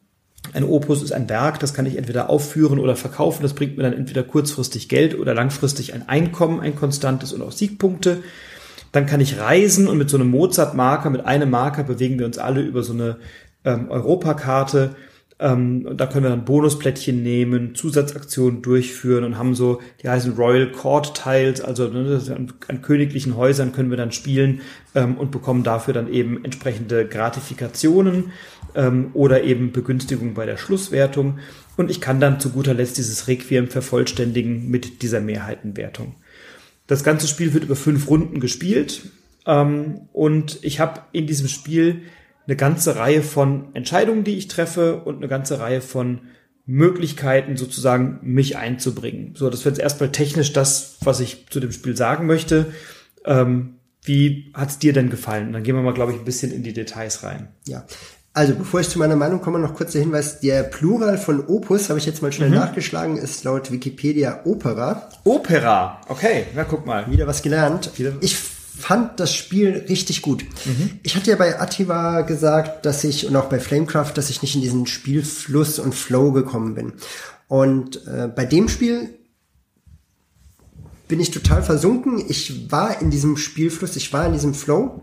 Ein Opus ist ein Werk, das kann ich entweder aufführen oder verkaufen. Das bringt mir dann entweder kurzfristig Geld oder langfristig ein Einkommen, ein konstantes und auch Siegpunkte. Dann kann ich reisen und mit so einem Mozart-Marker, mit einem Marker bewegen wir uns alle über so eine ähm, Europakarte Ähm, da können wir dann Bonusplättchen nehmen, Zusatzaktionen durchführen und haben so, die heißen Royal Court Tiles, also ne, an, an, königlichen Häusern können wir dann spielen ähm, und bekommen dafür dann eben entsprechende Gratifikationen ähm, oder eben Begünstigung bei der Schlusswertung. Und ich kann dann zu guter Letzt dieses Requiem vervollständigen mit dieser Mehrheitenwertung. Das ganze Spiel wird über fünf Runden gespielt ähm, und ich habe in diesem Spiel eine ganze Reihe von Entscheidungen, die ich treffe und eine ganze Reihe von Möglichkeiten sozusagen mich einzubringen. So, das wäre jetzt erstmal technisch das, was ich zu dem Spiel sagen möchte. Ähm, wie hat's dir denn gefallen? Und dann gehen wir mal, glaube ich, ein bisschen in die Details rein. Ja. Also, bevor ich zu meiner Meinung komme, noch kurz der Hinweis, der Plural von Opus, habe ich jetzt mal schnell mhm. nachgeschlagen, ist laut Wikipedia Opera. Opera, okay, na guck mal. Wieder was gelernt. Wieder ich fand das Spiel richtig gut. Mhm. Ich hatte ja bei Ativa gesagt, dass ich, und auch bei Flamecraft, dass ich nicht in diesen Spielfluss und Flow gekommen bin. Und äh, bei dem Spiel bin ich total versunken. Ich war in diesem Spielfluss, ich war in diesem Flow.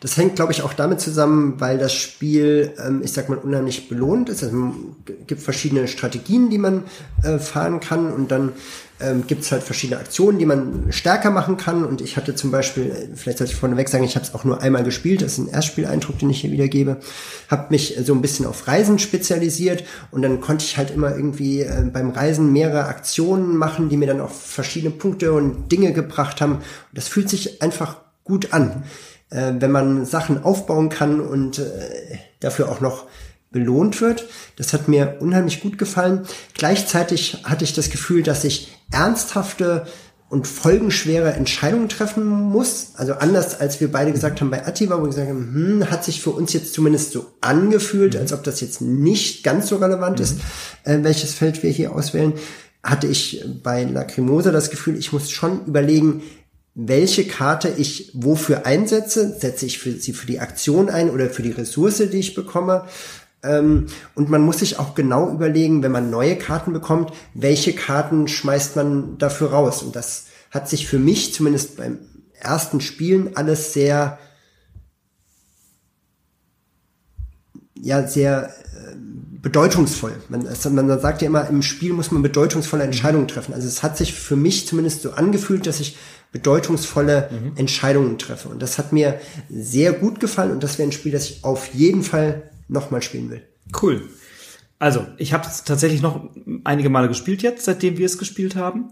Das hängt, glaube ich, auch damit zusammen, weil das Spiel, ähm, ich sag mal, unheimlich belohnt ist. Also es gibt verschiedene Strategien, die man äh, fahren kann und dann ähm, gibt es halt verschiedene Aktionen, die man stärker machen kann. Und ich hatte zum Beispiel, vielleicht sollte ich vorneweg sagen, ich habe es auch nur einmal gespielt, das ist ein Erstspieleindruck, den ich hier wiedergebe, habe mich so ein bisschen auf Reisen spezialisiert und dann konnte ich halt immer irgendwie äh, beim Reisen mehrere Aktionen machen, die mir dann auch verschiedene Punkte und Dinge gebracht haben. Und das fühlt sich einfach gut an äh, wenn man Sachen aufbauen kann und äh, dafür auch noch belohnt wird. Das hat mir unheimlich gut gefallen. Gleichzeitig hatte ich das Gefühl, dass ich ernsthafte und folgenschwere Entscheidungen treffen muss. Also anders als wir beide gesagt haben bei Attiva, wo wir gesagt haben, hm, hat sich für uns jetzt zumindest so angefühlt, mhm. als ob das jetzt nicht ganz so relevant mhm. ist, äh, welches Feld wir hier auswählen, hatte ich bei Lacrimosa das Gefühl, ich muss schon überlegen, welche Karte ich wofür einsetze. Setze ich für, sie für die Aktion ein oder für die Ressource, die ich bekomme. Ähm, und man muss sich auch genau überlegen, wenn man neue Karten bekommt, welche Karten schmeißt man dafür raus. Und das hat sich für mich zumindest beim ersten Spielen alles sehr, ja, sehr äh, bedeutungsvoll. Man, man sagt ja immer, im Spiel muss man bedeutungsvolle Entscheidungen treffen. Also es hat sich für mich zumindest so angefühlt, dass ich bedeutungsvolle mhm. Entscheidungen treffe. Und das hat mir sehr gut gefallen und das wäre ein Spiel, das ich auf jeden Fall nochmal spielen will. Cool. Also, ich habe es tatsächlich noch einige Male gespielt jetzt, seitdem wir es gespielt haben.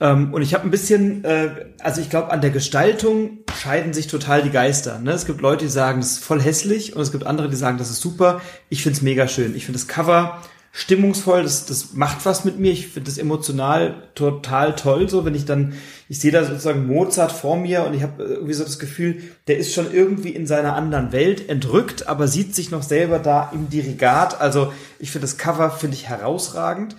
Ähm, und ich habe ein bisschen, äh, also ich glaube, an der Gestaltung scheiden sich total die Geister. Ne? Es gibt Leute, die sagen, das ist voll hässlich und es gibt andere, die sagen, das ist super. Ich finde es mega schön. Ich finde das Cover stimmungsvoll, das, das macht was mit mir. Ich finde das emotional total toll, so wenn ich dann, ich sehe da sozusagen Mozart vor mir und ich habe irgendwie so das Gefühl, der ist schon irgendwie in seiner anderen Welt entrückt, aber sieht sich noch selber da im Dirigat. Also ich finde das Cover, finde ich herausragend.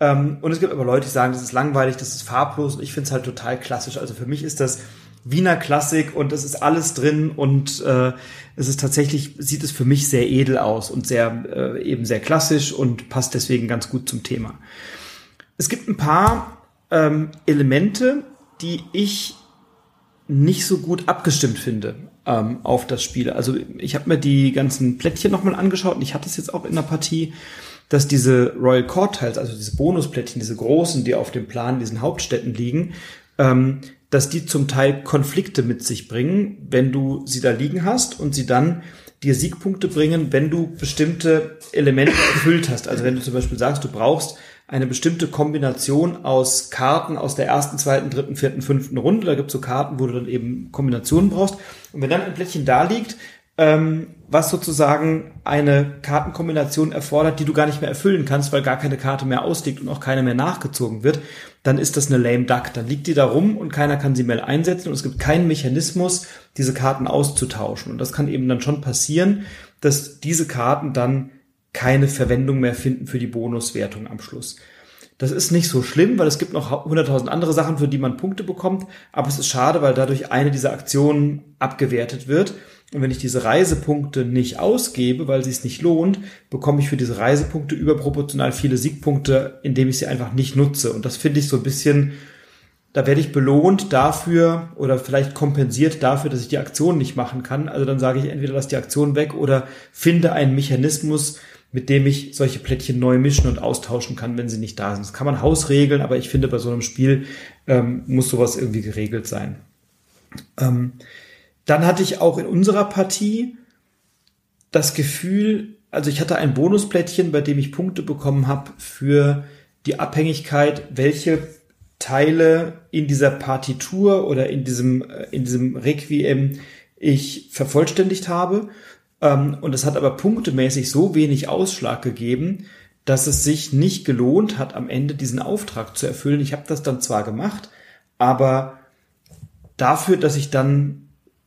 Ähm, und es gibt aber Leute, die sagen, das ist langweilig, das ist farblos und ich finde es halt total klassisch. Also für mich ist das Wiener Klassik und es ist alles drin und äh, es ist tatsächlich, sieht es für mich sehr edel aus und sehr, äh, eben sehr klassisch und passt deswegen ganz gut zum Thema. Es gibt ein paar ähm, Elemente, die ich nicht so gut abgestimmt finde ähm, auf das Spiel. Also ich habe mir die ganzen Plättchen nochmal angeschaut und ich hatte es jetzt auch in der Partie, dass diese Royal Court Tiles, also diese Bonusplättchen, diese großen, die auf dem Plan diesen Hauptstädten liegen, ähm, dass die zum Teil Konflikte mit sich bringen, wenn du sie da liegen hast und sie dann dir Siegpunkte bringen, wenn du bestimmte Elemente erfüllt hast. Also wenn du zum Beispiel sagst, du brauchst eine bestimmte Kombination aus Karten aus der ersten, zweiten, dritten, vierten, fünften Runde. Da gibt es so Karten, wo du dann eben Kombinationen brauchst. Und wenn dann ein Plättchen da liegt, ähm, was sozusagen eine Kartenkombination erfordert, die du gar nicht mehr erfüllen kannst, weil gar keine Karte mehr ausliegt und auch keine mehr nachgezogen wird, dann ist das eine lame duck. Dann liegt die da rum und keiner kann sie mehr einsetzen und es gibt keinen Mechanismus, diese Karten auszutauschen. Und das kann eben dann schon passieren, dass diese Karten dann keine Verwendung mehr finden für die Bonuswertung am Schluss. Das ist nicht so schlimm, weil es gibt noch 100.000 andere Sachen, für die man Punkte bekommt, aber es ist schade, weil dadurch eine dieser Aktionen abgewertet wird. Und wenn ich diese Reisepunkte nicht ausgebe, weil sie es nicht lohnt, bekomme ich für diese Reisepunkte überproportional viele Siegpunkte, indem ich sie einfach nicht nutze. Und das finde ich so ein bisschen, da werde ich belohnt dafür oder vielleicht kompensiert dafür, dass ich die Aktion nicht machen kann. Also dann sage ich entweder lass die Aktion weg oder finde einen Mechanismus, mit dem ich solche Plättchen neu mischen und austauschen kann, wenn sie nicht da sind. Das kann man hausregeln, aber ich finde, bei so einem Spiel ähm, muss sowas irgendwie geregelt sein. Ähm, dann hatte ich auch in unserer Partie das Gefühl, also ich hatte ein Bonusplättchen, bei dem ich Punkte bekommen habe für die Abhängigkeit, welche Teile in dieser Partitur oder in diesem, äh, in diesem Requiem ich vervollständigt habe. Ähm, und es hat aber punktemäßig so wenig Ausschlag gegeben, dass es sich nicht gelohnt hat, am Ende diesen Auftrag zu erfüllen. Ich habe das dann zwar gemacht, aber dafür, dass ich dann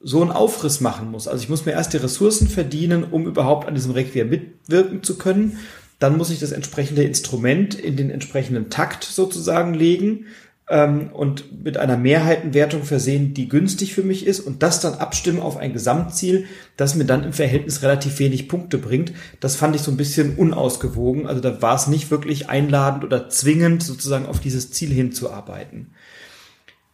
so einen Aufriss machen muss. Also ich muss mir erst die Ressourcen verdienen, um überhaupt an diesem Requiem mitwirken zu können. Dann muss ich das entsprechende Instrument in den entsprechenden Takt sozusagen legen ähm, und mit einer Mehrheitenwertung versehen, die günstig für mich ist und das dann abstimmen auf ein Gesamtziel, das mir dann im Verhältnis relativ wenig Punkte bringt. Das fand ich so ein bisschen unausgewogen. Also da war es nicht wirklich einladend oder zwingend, sozusagen auf dieses Ziel hinzuarbeiten.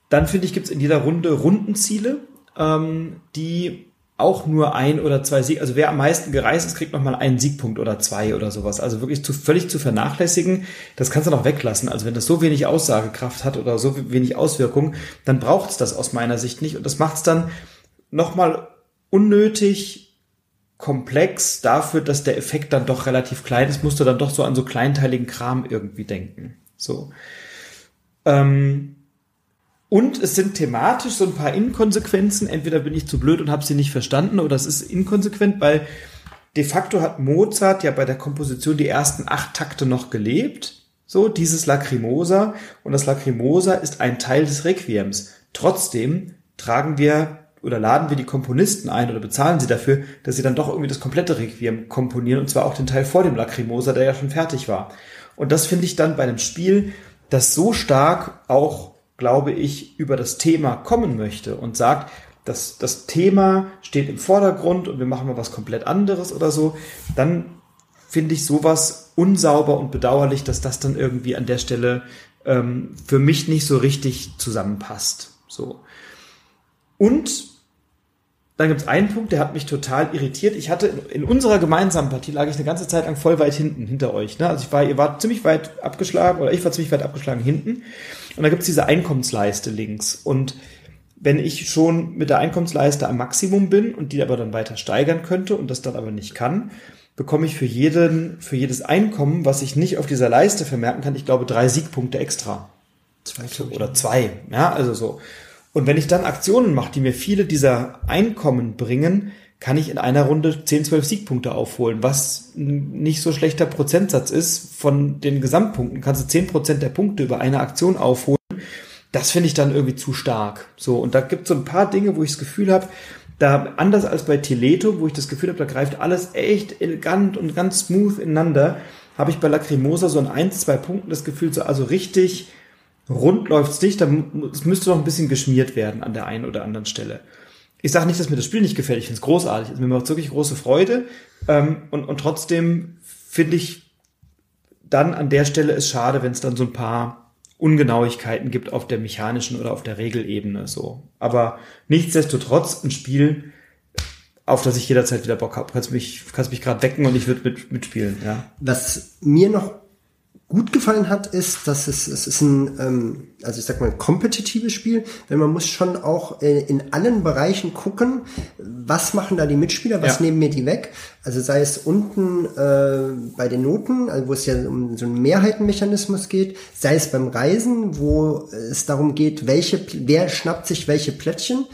Dann finde ich, gibt es in jeder Runde Rundenziele, ähm, die auch nur ein oder zwei Sieg, also wer am meisten gereist ist, kriegt nochmal einen Siegpunkt oder zwei oder sowas. Also wirklich zu, völlig zu vernachlässigen, das kannst du noch weglassen. Also wenn das so wenig Aussagekraft hat oder so wenig Auswirkung, dann braucht es das aus meiner Sicht nicht. Und das macht es dann nochmal unnötig komplex dafür, dass der Effekt dann doch relativ klein ist, musst du dann doch so an so kleinteiligen Kram irgendwie denken. So. Ähm, und es sind thematisch so ein paar Inkonsequenzen. Entweder bin ich zu blöd und habe sie nicht verstanden oder es ist inkonsequent, weil de facto hat Mozart ja bei der Komposition die ersten acht Takte noch gelebt. So, dieses Lacrimosa. Und das Lacrimosa ist ein Teil des Requiems. Trotzdem tragen wir oder laden wir die Komponisten ein oder bezahlen sie dafür, dass sie dann doch irgendwie das komplette Requiem komponieren und zwar auch den Teil vor dem Lacrimosa, der ja schon fertig war. Und das finde ich dann bei einem Spiel, das so stark auch glaube ich, über das Thema kommen möchte und sagt, dass das Thema steht im Vordergrund und wir machen mal was komplett anderes oder so, dann finde ich sowas unsauber und bedauerlich, dass das dann irgendwie an der Stelle ähm, für mich nicht so richtig zusammenpasst. So. Und dann gibt es einen Punkt, der hat mich total irritiert. Ich hatte in, unserer gemeinsamen Partie lag ich eine ganze Zeit lang voll weit hinten hinter euch. Ne? Also ich war, ihr wart ziemlich weit abgeschlagen oder ich war ziemlich weit abgeschlagen hinten. Und da gibt es diese Einkommensleiste links. Und wenn ich schon mit der Einkommensleiste am Maximum bin und die aber dann weiter steigern könnte und das dann aber nicht kann, bekomme ich für jeden, für jedes Einkommen, was ich nicht auf dieser Leiste vermerken kann, ich glaube drei Siegpunkte extra. Zwei, oder zwei, ja, also so. Und wenn ich dann Aktionen mache, die mir viele dieser Einkommen bringen, kann ich in einer Runde 10, 12 Siegpunkte aufholen, was nicht so schlechter Prozentsatz ist von den Gesamtpunkten. Kannst du 10 Prozent der Punkte über eine Aktion aufholen. Das finde ich dann irgendwie zu stark. So, und da gibt es so ein paar Dinge, wo ich das Gefühl habe, da anders als bei Teleto, wo ich das Gefühl habe, da greift alles echt elegant und ganz smooth ineinander, habe ich bei Lacrimosa so ein 1, 2 Punkten das Gefühl, so also richtig rund läuft's nicht, es müsste noch ein bisschen geschmiert werden an der einen oder anderen Stelle. Ich sage nicht, dass mir das Spiel nicht gefällt, ich finde es großartig, also mir macht wirklich große Freude ähm, und, und trotzdem finde ich dann an der Stelle es schade, wenn es dann so ein paar Ungenauigkeiten gibt auf der mechanischen oder auf der Regelebene so. Aber nichtsdestotrotz ein Spiel, auf das ich jederzeit wieder Bock habe. Kannst mich, kannst mich gerade wecken und ich würde mit, mitspielen. Ja. Was mir noch gut gefallen hat, ist, dass es, es ist ein, ähm, also ich sag mal, kompetitives Spiel, denn man muss schon auch äh, in allen Bereichen gucken, was machen da die Mitspieler, was ja. nehmen mir die weg. Also sei es unten äh, bei den Noten, also wo es ja um so einen Mehrheitenmechanismus geht, sei es beim Reisen, wo es darum geht, welche, wer schnappt sich welche Plättchen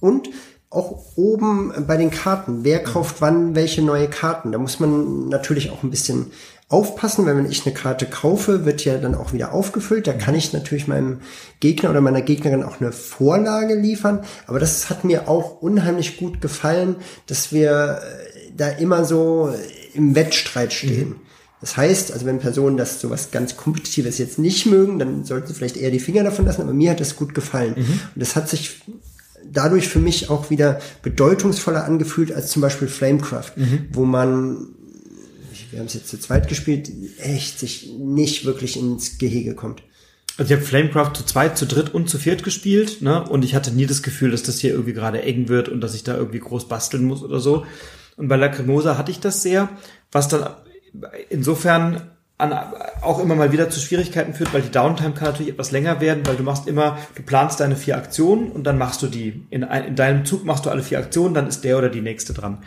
und auch oben bei den Karten. Wer kauft wann welche neue Karten? Da muss man natürlich auch ein bisschen aufpassen, weil wenn ich eine Karte kaufe, wird ja dann auch wieder aufgefüllt. Da kann ich natürlich meinem Gegner oder meiner Gegnerin auch eine Vorlage liefern. Aber das hat mir auch unheimlich gut gefallen, dass wir äh, da immer so im Wettstreit stehen. Mhm. Das heißt, also wenn Personen das sowas ganz Kompetitives jetzt nicht mögen, dann sollten sie vielleicht eher die Finger davon lassen, aber mir hat das gut gefallen. Mhm. Und das hat sich dadurch für mich auch wieder bedeutungsvoller angefühlt als zum Beispiel Flamecraft, mhm. wo man wir haben es jetzt zu zweit gespielt, echt sich nicht wirklich ins Gehege kommt. Also ich habe Flamecraft zu zweit, zu dritt und zu viert gespielt, ne? Und ich hatte nie das Gefühl, dass das hier irgendwie gerade eng wird und dass ich da irgendwie groß basteln muss oder so. Und bei Lacrimosa hatte ich das sehr, was dann insofern an, auch immer mal wieder zu Schwierigkeiten führt, weil die Downtime kann natürlich etwas länger werden, weil du machst immer, du planst deine vier Aktionen und dann machst du die. In, in deinem Zug machst du alle vier Aktionen, dann ist der oder die nächste dran.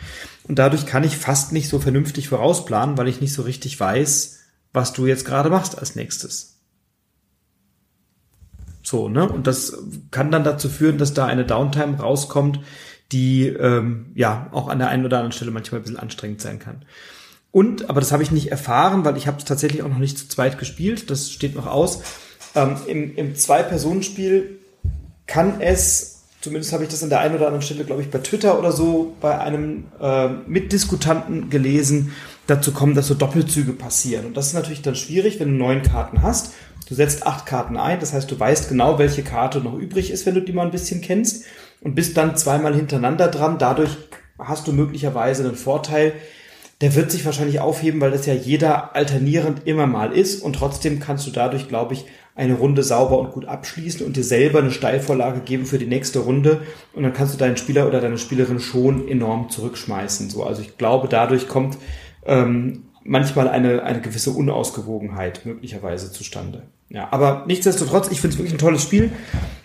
Und dadurch kann ich fast nicht so vernünftig vorausplanen, weil ich nicht so richtig weiß, was du jetzt gerade machst als nächstes. So, ne? Und das kann dann dazu führen, dass da eine Downtime rauskommt, die ähm, ja auch an der einen oder anderen Stelle manchmal ein bisschen anstrengend sein kann. Und, aber das habe ich nicht erfahren, weil ich habe es tatsächlich auch noch nicht zu zweit gespielt, das steht noch aus. Ähm, Im im Zwei-Personen-Spiel kann es, zumindest habe ich das an der einen oder anderen Stelle, glaube ich, bei Twitter oder so, bei einem äh, Mitdiskutanten gelesen, dazu kommen, dass so Doppelzüge passieren. Und das ist natürlich dann schwierig, wenn du neun Karten hast. Du setzt acht Karten ein, das heißt, du weißt genau, welche Karte noch übrig ist, wenn du die mal ein bisschen kennst und bist dann zweimal hintereinander dran. Dadurch hast du möglicherweise einen Vorteil, der wird sich wahrscheinlich aufheben, weil das ja jeder alternierend immer mal ist und trotzdem kannst du dadurch, glaube ich, eine Runde sauber und gut abschließen und dir selber eine Steilvorlage geben für die nächste Runde und dann kannst du deinen Spieler oder deine Spielerin schon enorm zurückschmeißen. So, also ich glaube, dadurch kommt ähm, manchmal eine, eine gewisse Unausgewogenheit möglicherweise zustande. Ja, aber nichtsdestotrotz, ich finde es wirklich ein tolles Spiel.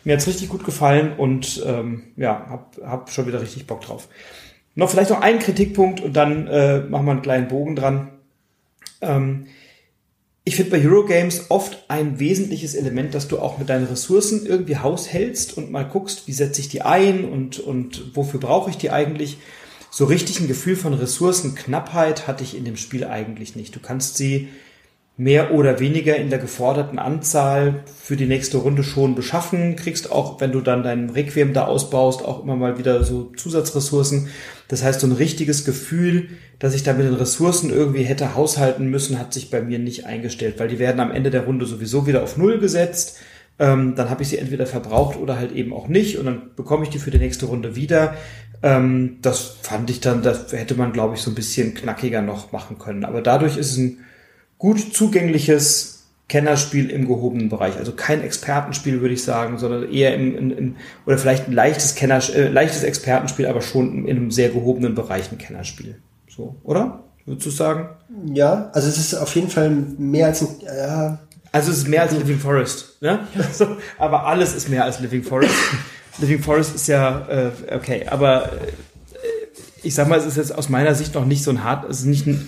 Mir hat's richtig gut gefallen und ähm, ja, hab, hab schon wieder richtig Bock drauf. Noch vielleicht noch einen Kritikpunkt und dann äh, machen wir einen kleinen Bogen dran. Ähm, ich finde bei Eurogames oft ein wesentliches Element, dass du auch mit deinen Ressourcen irgendwie haushältst und mal guckst, wie setze ich die ein und, und wofür brauche ich die eigentlich. So richtig ein Gefühl von Ressourcenknappheit hatte ich in dem Spiel eigentlich nicht. Du kannst sie mehr oder weniger in der geforderten Anzahl für die nächste Runde schon beschaffen, kriegst auch, wenn du dann dein Requiem da ausbaust, auch immer mal wieder so Zusatzressourcen. Das heißt, so ein richtiges Gefühl, dass ich da mit den Ressourcen irgendwie hätte haushalten müssen, hat sich bei mir nicht eingestellt, weil die werden am Ende der Runde sowieso wieder auf Null gesetzt. Ähm, dann habe ich sie entweder verbraucht oder halt eben auch nicht und dann bekomme ich die für die nächste Runde wieder. Ähm, das fand ich dann, das hätte man, glaube ich, so ein bisschen knackiger noch machen können. Aber dadurch ist es ein gut zugängliches Kennerspiel im gehobenen Bereich. Also kein Expertenspiel, würde ich sagen, sondern eher im, in, in, oder vielleicht ein leichtes Kenner, äh, leichtes Expertenspiel, aber schon in einem sehr gehobenen Bereich ein Kennerspiel. So, oder? Würdest du sagen? Ja, also es ist auf jeden Fall mehr als ein, ja. Also es ist mehr als Living Forest, ne? Also, aber alles ist mehr als Living Forest. Living Forest ist ja, äh, okay, aber äh, ich sag mal, es ist jetzt aus meiner Sicht noch nicht so ein hart, es ist nicht ein,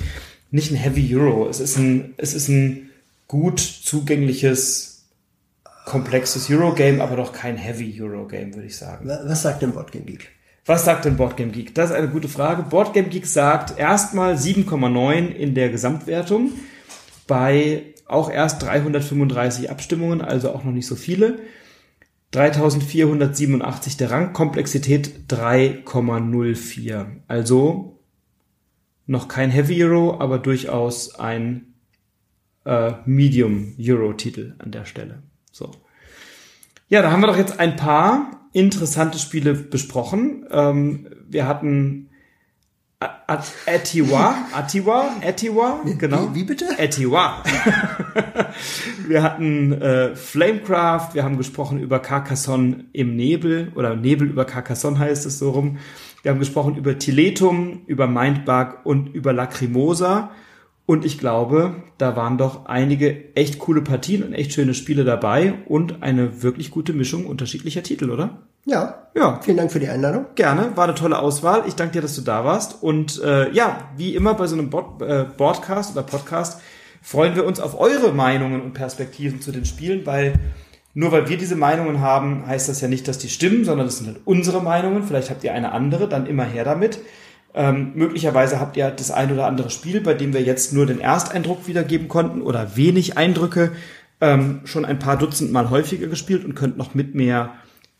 nicht ein Heavy Euro. Es ist ein, es ist ein gut zugängliches, komplexes Euro-Game, aber doch kein Heavy Euro-Game, würde ich sagen. Was sagt denn Boardgame Geek? Was sagt denn Boardgame Geek? Das ist eine gute Frage. Boardgame Geek sagt erstmal 7,9 in der Gesamtwertung bei auch erst 335 Abstimmungen, also auch noch nicht so viele. 3487 der Rang, Komplexität 3,04. Also noch kein Heavy Euro, aber durchaus ein äh, Medium Euro Titel an der Stelle. So. Ja, da haben wir doch jetzt ein paar interessante Spiele besprochen. Ähm, wir hatten Atiwa, Atiwa, Atiwa, genau. Wie, wie bitte? Atiwa. wir hatten äh, Flamecraft, wir haben gesprochen über Carcassonne im Nebel oder Nebel über Carcassonne heißt es so rum. Wir haben gesprochen über Tiletum, über Mindbug und über Lacrimosa. Und ich glaube, da waren doch einige echt coole Partien und echt schöne Spiele dabei und eine wirklich gute Mischung unterschiedlicher Titel, oder? Ja. Ja. Vielen Dank für die Einladung. Gerne, war eine tolle Auswahl. Ich danke dir, dass du da warst. Und äh, ja, wie immer bei so einem Bod äh, Broadcast oder Podcast freuen wir uns auf eure Meinungen und Perspektiven zu den Spielen, weil nur weil wir diese Meinungen haben, heißt das ja nicht, dass die stimmen, sondern das sind halt unsere Meinungen. Vielleicht habt ihr eine andere, dann immer her damit. Ähm, möglicherweise habt ihr das ein oder andere Spiel, bei dem wir jetzt nur den Ersteindruck wiedergeben konnten oder wenig Eindrücke, ähm, schon ein paar Dutzend Mal häufiger gespielt und könnt noch mit mehr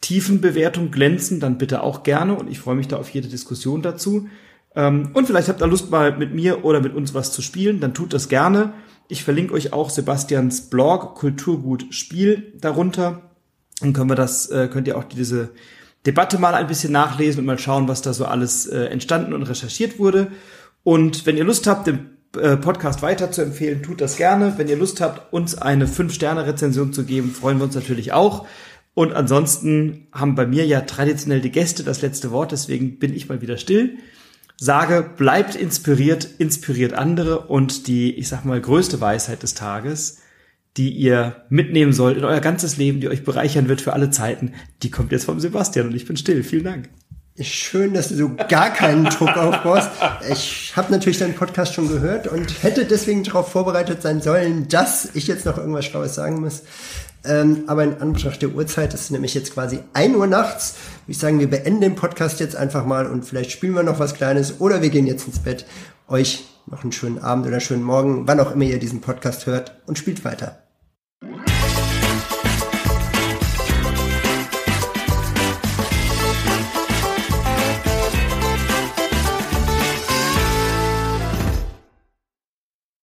Tiefenbewertung glänzen, dann bitte auch gerne und ich freue mich da auf jede Diskussion dazu. Ähm, und vielleicht habt ihr Lust mal mit mir oder mit uns was zu spielen, dann tut das gerne. Ich verlinke euch auch Sebastians Blog Kulturgut Spiel darunter. Dann können wir das, äh, könnt ihr auch diese Debatte mal ein bisschen nachlesen und mal schauen, was da so alles äh, entstanden und recherchiert wurde. Und wenn ihr Lust habt, den äh, Podcast weiter zu empfehlen, tut das gerne. Wenn ihr Lust habt, uns eine 5-Sterne-Rezension zu geben, freuen wir uns natürlich auch. Und ansonsten haben bei mir ja traditionell die Gäste das letzte Wort, deswegen bin ich mal wieder still. Sage, bleibt inspiriert, inspiriert andere und die, ich sag mal, größte Weisheit des Tages, die ihr mitnehmen sollt in euer ganzes Leben, die euch bereichern wird für alle Zeiten, die kommt jetzt vom Sebastian und ich bin still. Vielen Dank. Schön, dass du so gar keinen Druck aufbaust. Ich habe natürlich deinen Podcast schon gehört und hätte deswegen darauf vorbereitet sein sollen, dass ich jetzt noch irgendwas Schlaues sagen muss. Ähm, aber in Anbetracht der Uhrzeit, das ist nämlich jetzt quasi ein Uhr nachts, ich sagen, wir beenden den Podcast jetzt einfach mal und vielleicht spielen wir noch was Kleines oder wir gehen jetzt ins Bett. Euch noch einen schönen Abend oder schönen Morgen, wann auch immer ihr diesen Podcast hört und spielt weiter.